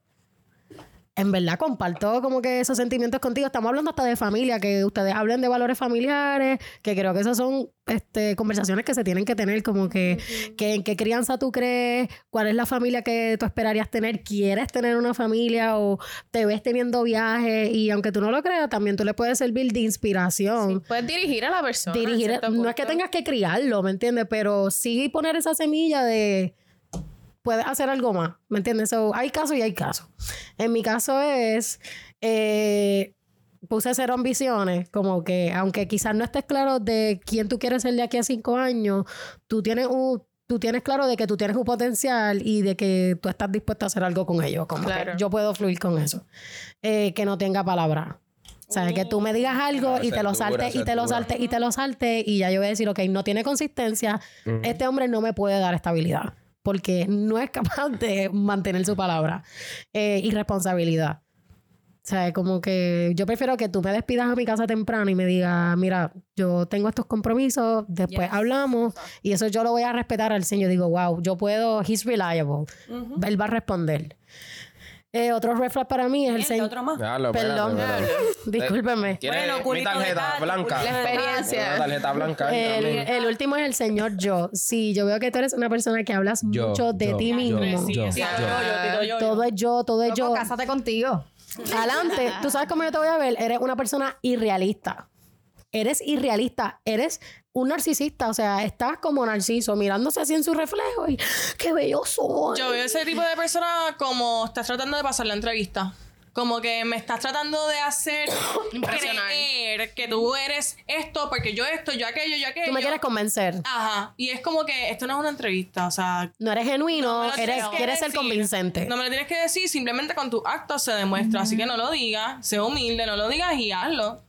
En verdad comparto como que esos sentimientos contigo. Estamos hablando hasta de familia, que ustedes hablen de valores familiares, que creo que esas son este, conversaciones que se tienen que tener, como que, que en qué crianza tú crees, cuál es la familia que tú esperarías tener, quieres tener una familia o te ves teniendo viajes y aunque tú no lo creas, también tú le puedes servir de inspiración. Puedes dirigir a la persona. Dirigir, no es que tengas que criarlo, ¿me entiendes? Pero sí poner esa semilla de puedes hacer algo más, ¿me entiendes? So, hay casos y hay casos. En mi caso es, eh, puse cero ambiciones, como que aunque quizás no estés claro de quién tú quieres ser de aquí a cinco años, tú tienes un... Tú tienes claro de que tú tienes un potencial y de que tú estás dispuesto a hacer algo con ellos. Como que yo puedo fluir con eso. Eh, que no tenga palabra. O sea, que tú me digas algo y te lo es dura, salte esa y te lo dura. salte y te lo salte y ya yo voy a decir, ok, no tiene consistencia, este hombre no me puede dar estabilidad porque no es capaz de mantener su palabra eh, y responsabilidad. O sea, como que yo prefiero que tú me despidas a mi casa temprano y me digas, mira, yo tengo estos compromisos, después hablamos y eso yo lo voy a respetar al señor. Digo, wow, yo puedo, he's reliable. Él va a responder. Eh, otro red flag para mí es el señor. otro más. Déjalo, Perdón. espérate, [laughs] espérate. Discúlpeme. ¿Quieres Bueno, mi culito de tarjeta blanca? La experiencia. Una tarjeta blanca ahí El, también. el último es el señor yo. Sí, yo veo que tú eres una persona que hablas Yo, mucho de yo, ti yo, mismo. Sí, yo, sí, yo. yo, yo, yo, yo. Todo es yo, todo es Loco, yo. cásate contigo. Adelante. Tú sabes cómo yo te voy a ver. Eres una persona irrealista. Eres irrealista. Eres un narcisista. O sea, estás como narciso mirándose así en su reflejo y [gasps] qué bello soy. Yo veo ese tipo de persona como estás tratando de pasar la entrevista. Como que me estás tratando de hacer [coughs] creer que tú eres esto, porque yo esto, yo aquello, yo aquello. Tú me quieres convencer. Ajá. Y es como que esto no es una entrevista. O sea, No eres genuino, no eres, quieres ser decir. convincente. No me lo tienes que decir, simplemente con tus actos se demuestra. Así que no lo digas, sé humilde, no lo digas y hazlo.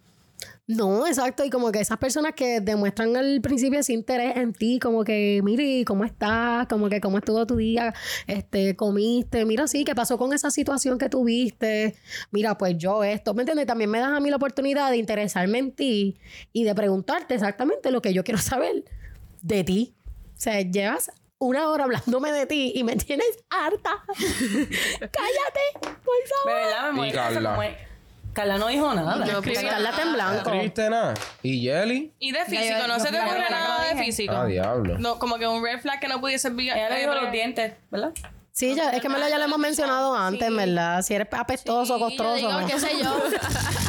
No, exacto. Y como que esas personas que demuestran al principio ese interés en ti, como que, mire, ¿cómo estás? Como que, ¿cómo estuvo tu día? Este, comiste, mira, sí, ¿qué pasó con esa situación que tuviste? Mira, pues yo esto, ¿me entiendes? También me das a mí la oportunidad de interesarme en ti y de preguntarte exactamente lo que yo quiero saber de ti. O sea, llevas una hora hablándome de ti y me tienes harta. [laughs] Cállate, por De favor. verdad, me molesta Carla. es- no dijo nada. No, porque Carla está en blanco. ¿Escribiste nada? ¿Y Jelly? Y de físico, yo- no yo se te ocurre lo nada de físico. Ah, diablo. No, como que un red flag que no pudiese ser Ella le dijo los dientes, ¿verdad? Sí, ya, es que me lo, ya lo hemos mencionado antes, ¿verdad? Si eres apestoso, yo costroso. digo, ¿no? qué sé yo,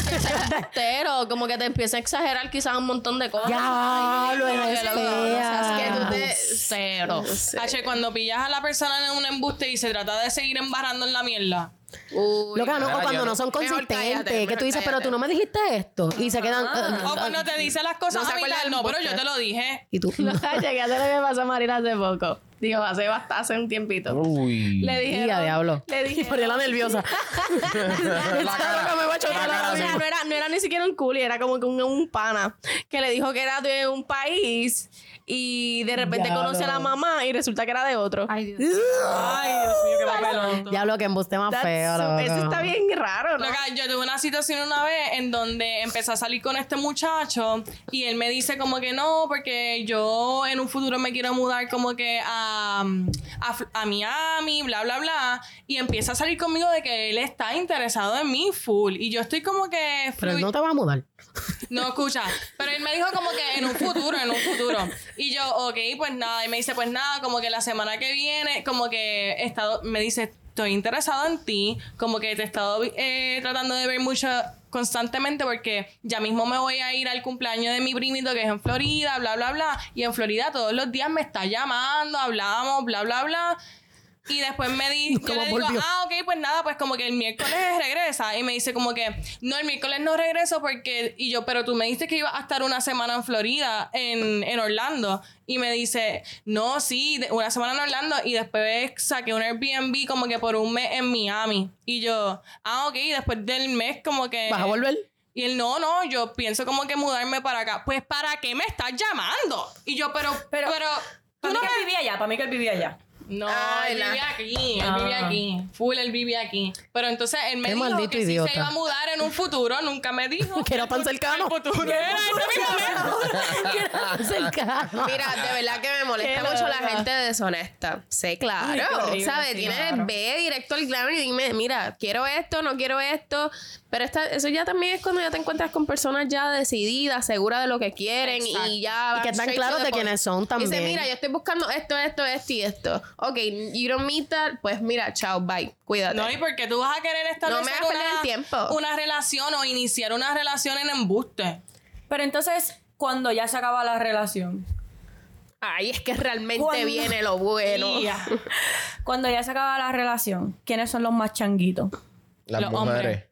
que seas embustero, como que te empieza a exagerar quizás un montón de cosas. Diablo, Ay, eres que lo- fea. que tú te- Cero. H, cuando pillas a la persona en un embuste y se trata de seguir embarrando en la mierda. Uy, Loca, no, o cuando yo no no- son consistentes, cállate, que tú dices, pero tú no me dijiste esto. Y se quedan. uh, O cuando te dice las cosas No se a acuerda mitad, del no, pero yo te lo dije. y tú. [laughs] Llegué a hacer lo que me pasó a Marina hace poco. Digo, hace bastante, hace un tiempito. Uy. Le dije. Diablo. Le [laughs] dije. Mariela nerviosa. [laughs] La cara- me va a chocar la cara ahora así. mismo. no era, no era ni siquiera un culi, era como que un, un pana que le dijo que era de un país y de repente conoce a la mamá y resulta que era de otro. Ay, Dios. Ay, Dios mío, qué papelón. Diablo, que embuste más That's feo. so- loco. eso está bien raro, ¿no? Loca, yo tuve una situación una vez en donde empecé a salir con este muchacho y él me dice como que no, porque yo en un futuro me quiero mudar como que a, a, Miami, bla, bla, bla. Y empieza a salir conmigo de que él está interesado en mí full. Y yo estoy como que... Pero él no te va a mudar. No, escucha. Pero él me dijo como que en un futuro, en un futuro. Y yo, ok, pues nada. Y me dice, pues nada, como que la semana que viene, como que he estado, me dice, estoy interesado en ti, como que te he estado eh, tratando de ver mucho constantemente porque ya mismo me voy a ir al cumpleaños de mi primito que es en Florida, bla, bla, bla. Y en Florida todos los días me está llamando, hablamos, bla, bla, bla. Y después me di, [laughs] yo ¿Cómo le digo, volvió? ah, ok, pues nada, pues como que el miércoles regresa. Y me dice como que, no, el miércoles no regreso porque, y yo, pero tú me dijiste que ibas a estar una semana en Florida, en, en Orlando. Y me dice, no, sí, una semana en Orlando. Y después saqué un Airbnb como que por un mes en Miami. Y yo, ah, ok, y después del mes como que... ¿Vas a volver? Y él, no, no, yo pienso como que mudarme para acá. Pues, ¿para qué me estás llamando? Y yo, pero, pero, Pero- tú Para mí no que me él vivía allá, para mí que él vivía allá. No, Ay, él la- vive aquí, él Ah. vive aquí. Full, él vive aquí. Pero entonces él me Qué dijo que si se iba a mudar en un futuro, nunca me dijo. [laughs] Que era tan el cercano. futuro era ese mismo mes. [laughs] [laughs] Cercano. Mira, de verdad que me molesta Qué mucho la gente deshonesta. Sé, qué claro. horrible, ¿Sabes? sí, Tienes, claro. ve directo al grano y dime, mira, quiero esto, no quiero esto. Pero esta, eso ya también es cuando ya te encuentras con personas ya decididas, seguras de lo que quieren Exacto. y ya. Y que están claros de quiénes son también. Dice, mira, yo estoy buscando esto, esto, esto y esto. Ok, you don't meet that, pues mira, chao, bye. Cuídate. No, y porque tú vas a querer establecer No me hagas perder una, el tiempo. una relación o iniciar una relación en embuste. Pero entonces, cuando ya se acaba la relación, Ay, es que realmente viene lo bueno. [laughs] Ya. [laughs] cuando ya se acaba la relación, ¿quiénes son los más changuitos? Las Los mujeres. hombres.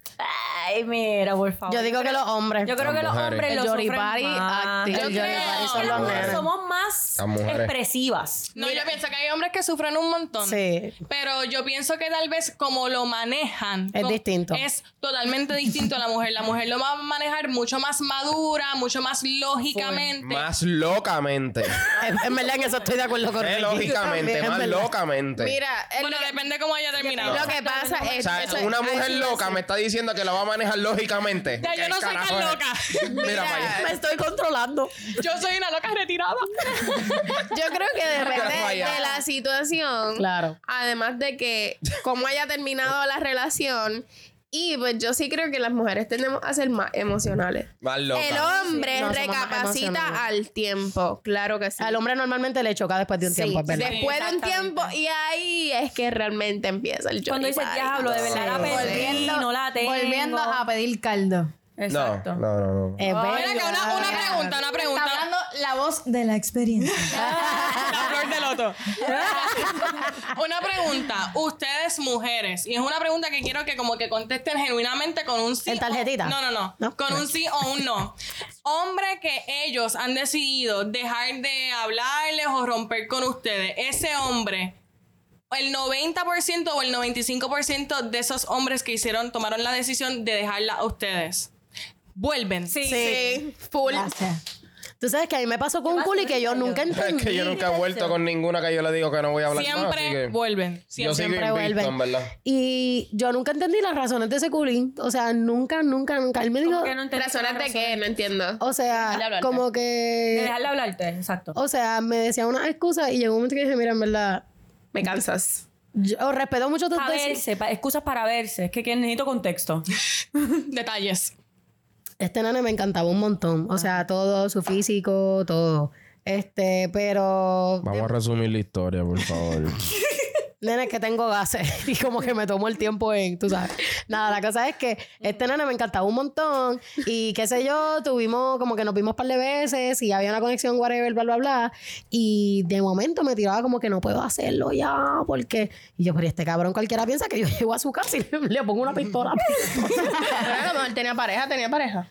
Ay, mira, por favor. Yo digo que los hombres. Yo creo que los mujeres. hombres El lo Jory sufren Party más. Yo creo que los las mujeres somos más Las mujeres. expresivas. No, yo pienso que hay hombres que sufren un montón. Sí. Pero yo pienso que tal vez como lo manejan. Es distinto. Es totalmente distinto a la mujer. La mujer lo va a manejar mucho más madura, mucho más lógicamente. Más locamente. En, en verdad en eso estoy de acuerdo con Eh, Ricky. lógicamente, Es más verdad. locamente. Mira, es Bueno, lo que- depende cómo haya terminado. Lo que pasa o es sea, eso- una mujer loca me está diciendo que la va a manejar lógicamente. Ya, yo ¿Qué no soy tan loca. Mira, para allá. Me estoy controlando. Yo soy una loca retirada. Yo creo que depende de la situación. Claro. Además de que cómo haya terminado la relación. Y pues yo sí creo que las mujeres tendemos a ser más emocionales. Más loca. El hombre No, somos más recapacita al tiempo. Claro que sí. Al hombre normalmente le choca después de un Sí, tiempo, verdad. después de un tiempo y ahí es que realmente empieza el Cuando dices, diablo, de verdad la Sí. perdí, no la tengo. Volviendo a pedir caldo. No, Exacto. no, no, no. Es Ven acá, verdad. una, una pregunta, una pregunta. Está hablando la voz de la experiencia. [laughs] [laughs] Una pregunta. Ustedes, mujeres, y es una pregunta que quiero que como que contesten genuinamente con un sí. ¿En tarjetita? o- no, no, no, ¿No? Con un sí o un no. Hombre que ellos han decidido dejar de hablarles o romper con ustedes, ese hombre. El 90% o el 95% de esos hombres que hicieron, tomaron la decisión de dejarla a ustedes. Vuelven. Sí. Sí, full. Gracias. Tú sabes que a mí me pasó con un culi que yo nunca entendí. Es que yo nunca he vuelto con ninguna que yo le digo que no voy a hablar más. Siempre así que vuelven. Yo Siempre. Siempre invicto, vuelven. en verdad. Y yo nunca entendí las razones de ese culín. O sea, nunca, nunca, nunca. Él me dijo, ¿Cómo que no ¿Razones de qué? No entiendo. o sea, como De que... dejarle hablarte, exacto. O sea, me decía una excusa y llegó un momento que dije, mira, en verdad, Me cansas. yo respeto mucho tus Para verse, pa- excusas para verse. Es que, que necesito contexto. [laughs] Detalles. Este nene me encantaba un montón. O sea, todo, su físico, todo. Este, pero... Vamos a resumir la historia, por favor. [laughs] Nene, que tengo gases [laughs] y como que me tomo el tiempo en, tú sabes. Nada, la cosa es que este nene me encantaba un montón y qué sé yo, tuvimos como que nos vimos un par de veces y había una conexión, whatever, bla, bla, bla. Y de momento me tiraba como que no puedo hacerlo ya porque... Y yo, pero este cabrón cualquiera piensa que yo [laughs] llego a su casa y le, pongo una pistola. [laughs] Mejor tenía pareja, tenía pareja.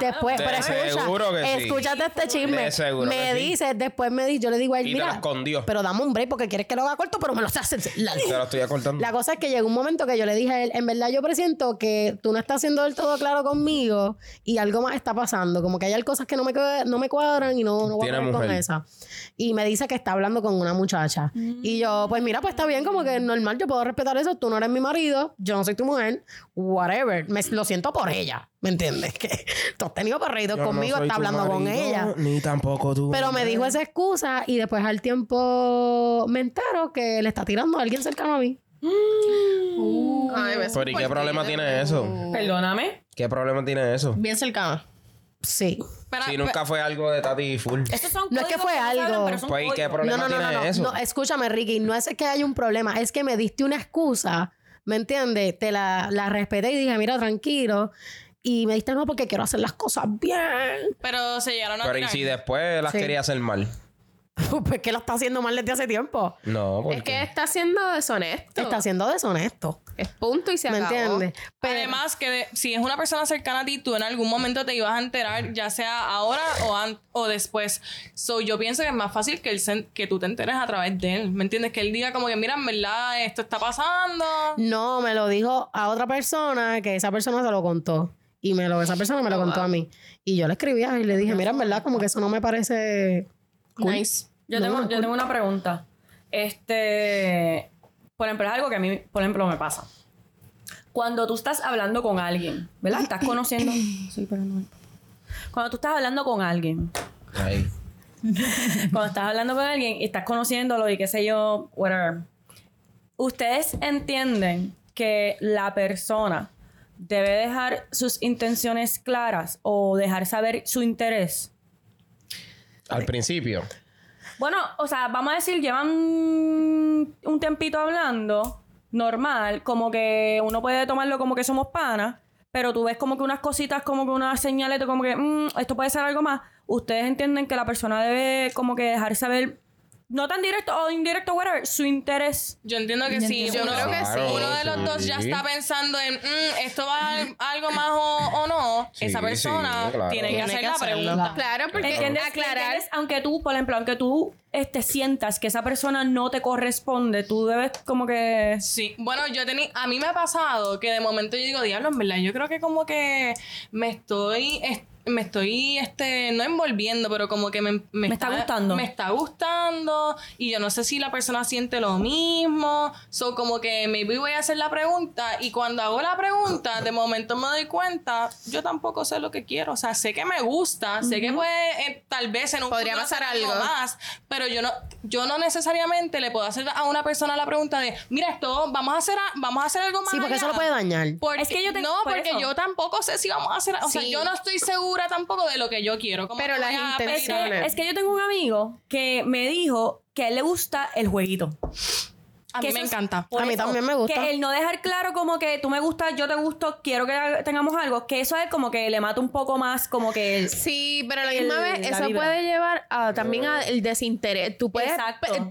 Después, De pero escucha, seguro que sí. escúchate este chisme. De seguro me que sí. dice, después me dice, yo le digo a él, Y te mira, escondió. pero dame un break porque quieres que lo haga corto, pero me lo haces largo. Te lo estoy acortando. La cosa es que llegó un momento que yo le dije a él, en verdad yo presiento que tú no estás haciendo del todo claro conmigo y algo más está pasando. Como que hay cosas que no me, no me cuadran y no, no voy a con esa. Y me dice que está hablando con una muchacha. Y yo, pues mira, pues está bien, como que normal, yo puedo respetar eso. Tú no eres mi marido, yo no soy tu mujer, whatever. Me, lo siento por ella, ¿me entiendes? [laughs] Que tú has tenido no conmigo, soy está hablando con ella. Ni tampoco tú. Pero me dijo esa excusa y después al tiempo me entero que le está tirando a alguien cercano a mí. Ay, me Pero ¿y qué problema tiene eso? Perdóname. ¿Qué problema tiene eso? Bien cercana. Sí. Pero- Si nunca fue algo de Tati Full. Esos son No es que fue algo. Pues, ¿y qué problema No, no, no, tiene no, no, eso? no. Escúchame, Ricky, no es que haya un problema, es que me diste una excusa, ¿me entiendes? Te la, la respeté y dije, mira, tranquilo. Y me diste no porque quiero hacer las cosas bien. Pero se llegaron a Pero ¿y tirar. si después las Sí. quería hacer mal? [laughs] pues que lo está haciendo mal desde hace tiempo. No, porque... Es que está siendo deshonesto. Está siendo deshonesto. Es punto y se ¿Me acabó. entiendes? Pero- Además, que de- si es una persona cercana a ti, tú en algún momento te ibas a enterar, ya sea ahora o, an- o después. So, yo pienso que es más fácil que, él se- que tú te enteres a través de él. ¿Me entiendes? Que él diga como que, mira, en verdad, esto está pasando. No, me lo dijo a otra persona que esa persona se lo contó. Y me lo, esa persona me lo contó a mí. Y yo le escribía y le dije, mira, en verdad, como que eso no me parece cool. Nice. Yo, No, tengo, no, yo tengo una pregunta. Este, por ejemplo, es algo que a mí, por ejemplo, me pasa. Cuando tú estás hablando con alguien, ¿verdad? Estás conociendo. [coughs] Sí, pero no. Cuando tú estás hablando con alguien, Ahí. [laughs] cuando estás hablando con alguien y estás conociéndolo y qué sé yo, whatever. Ustedes entienden que la persona debe dejar sus intenciones claras o dejar saber su interés. Al principio. Bueno, o sea, vamos a decir, llevan un tiempito hablando, normal, como que uno puede tomarlo como que somos panas, pero tú ves como que unas cositas, como que unas señales, como que "Mm, esto puede ser algo más. Ustedes entienden que la persona debe como que dejar saber, no tan directo o indirecto, whatever, su interés. Yo entiendo que sí. Yo uno, creo que sí. Uno de los dos ya está pensando en, "Mm, esto va a algo más o, o no. Sí, Esa persona sí, claro. tiene que hacer que la pregunta. Claro, porque ¿Entiendes? aclarar. ¿Entiendes? Aunque tú, por ejemplo, aunque tú este, sientas que esa persona no te corresponde, tú debes como que... Sí, bueno, yo tenía, a mí me ha pasado que de momento yo digo, diablo, en verdad, yo creo que como que me estoy, es- me estoy, este, no envolviendo, pero como que me, Me está gustando. Me está gustando y yo no sé si la persona siente lo mismo. So, como que maybe voy a hacer la pregunta y cuando hago la pregunta, de momento me doy cuenta, yo tampoco sé lo que quiero. O sea, sé que me gusta, sé que puede, eh, tal vez en un Podría pasar hacer algo. más, pero yo no, yo no necesariamente le puedo hacer a una persona la pregunta de, mira esto, vamos a hacer, a- vamos a hacer algo más Sí, porque eso allá". lo puede dañar. Porque- Es que yo tengo- no, por porque eso. yo tampoco sé si vamos a hacer, o sea, yo no estoy segura tampoco de lo que yo quiero. Como Pero las a Es intenciones. que, es que yo tengo un amigo que me dijo que a él le gusta el jueguito. A Que mí me es- encanta. A mí eso, también me gusta. Que el no dejar claro como que tú me gustas, yo te gusto, quiero que tengamos algo, que eso es como que le mata un poco más como que el... Sí, pero a la El- misma vez eso vibra. puede llevar a, también al desinterés. Tú puedes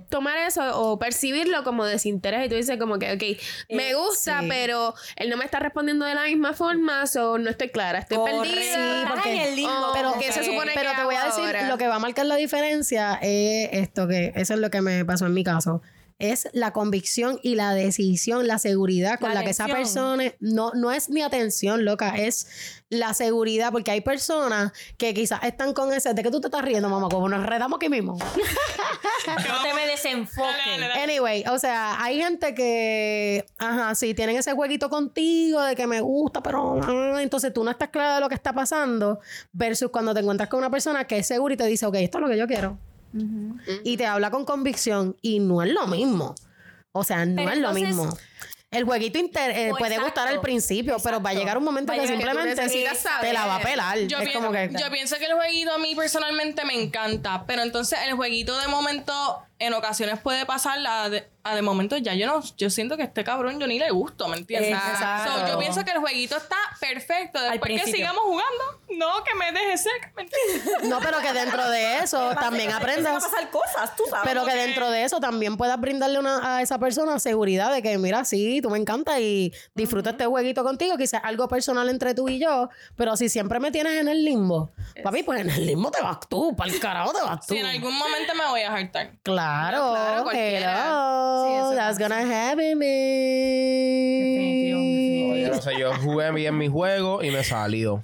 tomar eso o percibirlo como desinterés y tú dices como que, ok, me Eh, gusta, sí. pero él no me está respondiendo de la misma forma, o no estoy clara, estoy Correcto. perdida. Sí, porque- en el limbo. Oh, pero ¿qué se supone pero que te voy a decir ahora? lo que va a marcar la diferencia es esto que eso es lo que me pasó en mi caso es la convicción y la decisión, la seguridad con La la, que esa persona no, no es ni atención, loca, es la seguridad, porque hay personas que quizás están con ese, ¿de qué tú te estás riendo, mamá? Como nos redamos aquí mismo. [laughs] no te me desenfoques. Dale, dale, dale. Anyway, o sea, hay gente que, ajá, sí, tienen ese jueguito contigo de que me gusta, pero ah, entonces tú no estás clara de lo que está pasando, versus cuando te encuentras con una persona que es segura y te dice, ok, esto es lo que yo quiero. Y te habla con convicción y no es lo mismo. O sea, no Pero es lo mismo. El jueguito inter- eh, puede exacto, gustar al principio, pero va a llegar un momento Va que llegar que simplemente necesitas te la va a pelar. Yo, es pienso, como que... yo pienso que el jueguito a mí personalmente me encanta, pero entonces el jueguito de momento en ocasiones puede pasar a de, a de momento ya yo no, yo siento que este cabrón yo ni le gusto, ¿me entiendes? Exacto. So, yo pienso que el jueguito está perfecto. Después que sigamos jugando, no que me deje ser, ¿me entiendes? [laughs] No, pero que dentro de eso también aprendas... a pasar cosas, tú sabes. Pero que dentro de eso también puedas brindarle una, a esa persona seguridad de que, mira, sí, tú me encanta y disfruta este jueguito contigo, quizás algo personal entre tú y yo, pero si siempre me tienes en el limbo, papi, pues en el limbo te vas tú, para el carajo te vas tú. Si en algún momento me voy a hartar. Claro, Claro, cualquiera. hello, Sí, eso that's gonna happen, Definitivo, me. Yo no sé, yo jugué bien mi juego y me salió.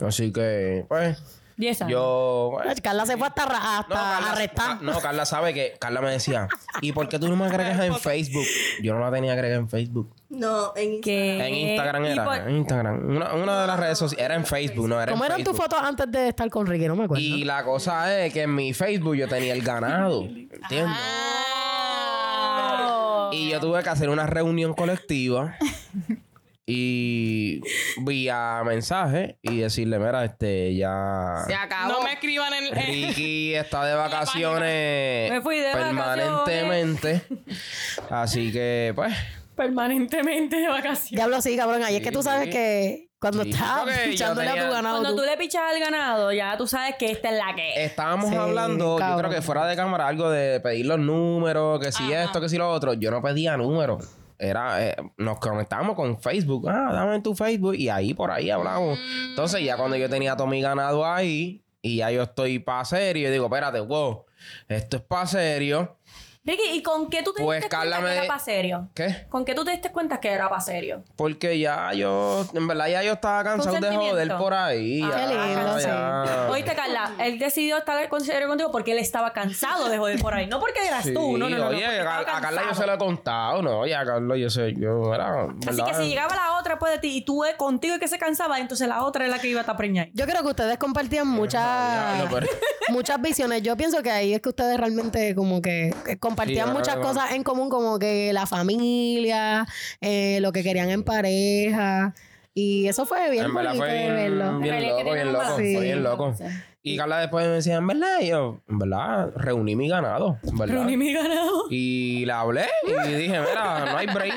Así que, pues, 10 años. yo... pues, Ay, Carla se fue hasta, ra- hasta No Carla, arrestar. No, Carla sabe que... Carla me decía, ¿y por qué tú no me agregas en [laughs] Facebook? Yo no la tenía agregada en Facebook. No, en que En Instagram y era. por- En Instagram. Una, una de las redes sociales. Era en Facebook, no era ¿Cómo en eran tus Facebook. fotos antes de estar con Ricky? No me acuerdo. Y la cosa es que en mi Facebook yo tenía el ganado. ¿Entiendes? Ah. Y yo tuve que hacer una reunión colectiva. [laughs] Y vía mensaje y decirle, mira, este, ya... Se acabó. No me escriban en, Ricky está de [laughs] vacaciones Me fui de permanentemente. Así que, pues... permanentemente de vacaciones. Diablo, sí, cabrón. Ahí es que tú sabes Sí. que cuando Sí, estás echándole [laughs] a tu ganado. Cuando tú- tú le pichas al ganado, ya tú sabes que esta es la que. Estábamos Sí, hablando, yo creo que fuera de cámara, algo de pedir los números, que si Ajá. esto, que si lo otro. Yo no pedía números. Era, eh, nos conectábamos con Facebook. Ah, dame tu Facebook. Y ahí por ahí hablamos. Entonces, ya cuando yo tenía todo mi ganado ahí, y ya yo estoy para serio, yo digo, espérate, wow, esto es para serio. Ricky, ¿y con qué tú te Pues, diste Carla cuenta que era para serio? ¿Qué? ¿Con qué tú te diste cuenta que era para serio? Porque ya yo, en verdad, ya yo estaba cansado de joder por ahí. Ah, ya, qué lindo, sí. ya. Oíste, Carla, él decidió estar con serio contigo porque él estaba cansado de joder por ahí. No porque eras Sí, tú, no, no, no. oye, a, Carla yo se lo he contado, ¿no? Ya a Carla yo sé, yo era... Así ¿verdad? que si llegaba la otra después de ti y tú eh, contigo y que se cansaba, entonces la otra es la que iba a estar preñada. Yo creo que ustedes compartían muchas pero- [laughs] muchas visiones. Yo pienso que ahí es que ustedes realmente como que que compartían Sí, muchas cosas en común, como que la familia, eh, lo que querían en pareja. Y eso fue bien bonito fue de verlo. bien loco, bien loco. Fue bien loco. Y Carla después me decía, en verdad, y yo, en verdad, reuní mi ganado, en verdad. Reuní mi ganado. Y la hablé y dije, mira, no hay break,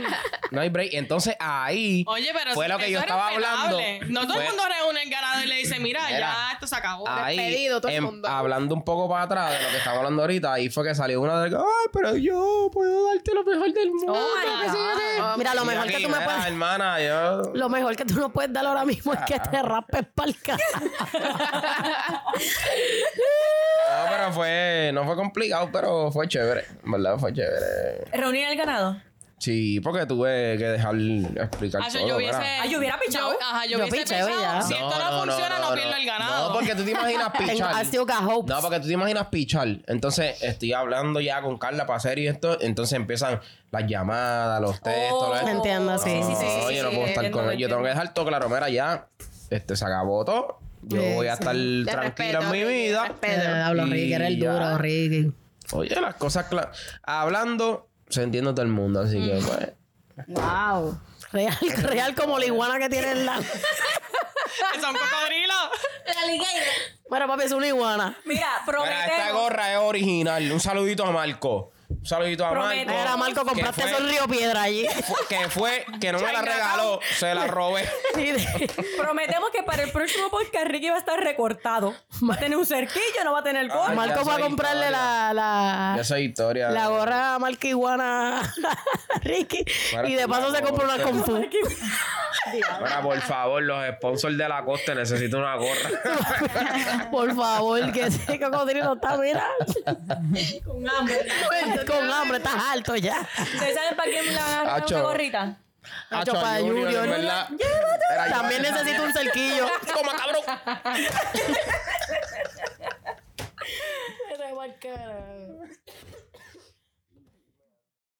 no hay break. Entonces ahí Oye, pero fue si lo que yo estaba hablando. No todo Fue- el mundo reúne el ganado y le dice, mira, Mira, ya esto se acabó. Ahí, Despedido todo el em- mundo. hablando un poco para atrás de lo que estamos hablando ahorita, ahí fue que salió una de que, ay, pero yo puedo darte lo mejor del mundo. Oh que sí, sí". Mira, lo mejor aquí, que tú me puedes hermana, yo... lo mejor que tú no puedes dar ahora mismo es que te [laughs] rapes para el [laughs] [laughs] No, pero fue, no fue complicado, pero fue chévere, en ¿verdad? Fue chévere. ¿Reunir el ganado? Sí, porque tuve que dejar explicar Ah, todo. yo hubiese. Ah, yo hubiera pichado. yo- ajá, yo, Yo hubiese pichado. ya. Si esto no, funciona, no, pierdo el ganado. No, porque tú te imaginas [laughs] pichar. I still got hopes. No, porque tú te imaginas pichar. Entonces, estoy hablando ya con Carla para hacer y esto. Entonces empiezan las llamadas, los textos. Oh. Entiendo, sí. No, Sí, sí, sí, no sí, puedo estar con él. Yo tengo que dejar todo claro. Mira, ya este, se acabó todo. Yo Sí, voy a estar respeto, en mi vida. Eh, hablo Y Ricky, eres el duro, Ricky. Oye, las cosas claras. Hablando, se entiende todo el mundo. Así que, pues. Wow. Real, [laughs] real como la iguana que tiene en la. [laughs] Son cocodrilos. Bueno, papi, es una iguana. Mira, Mira, esta prometemos. gorra es original. Un saludito a Marco. Un saludito a Prometo. Marco. Mira, Marco, compraste que eso en fue, Río Piedra allí. que fue, que no me la regaló, se la robé. De- Prometemos que para el próximo podcast Ricky va a estar recortado. Va a tener un cerquillo, no va a tener gorra. Ay, Marco ya fue a comprarle la, la, Ya esa historia. la gorra a Marca Iguana a [laughs] Ricky. Para Y de paso la se compró una gorra. Kung Fu. Mira, por favor, los sponsors de la costa necesito una gorra. [laughs] Por favor, que ese cocodrilo está, mira. Con hambre con hambre, estás alto ya. ¿Ustedes saben para quién me la van a agarrar Acho. gorrita? Acho, para a Junior, Junior. Era. También necesito un cerquillo. [laughs] Toma, cabrón. Era mal carajo.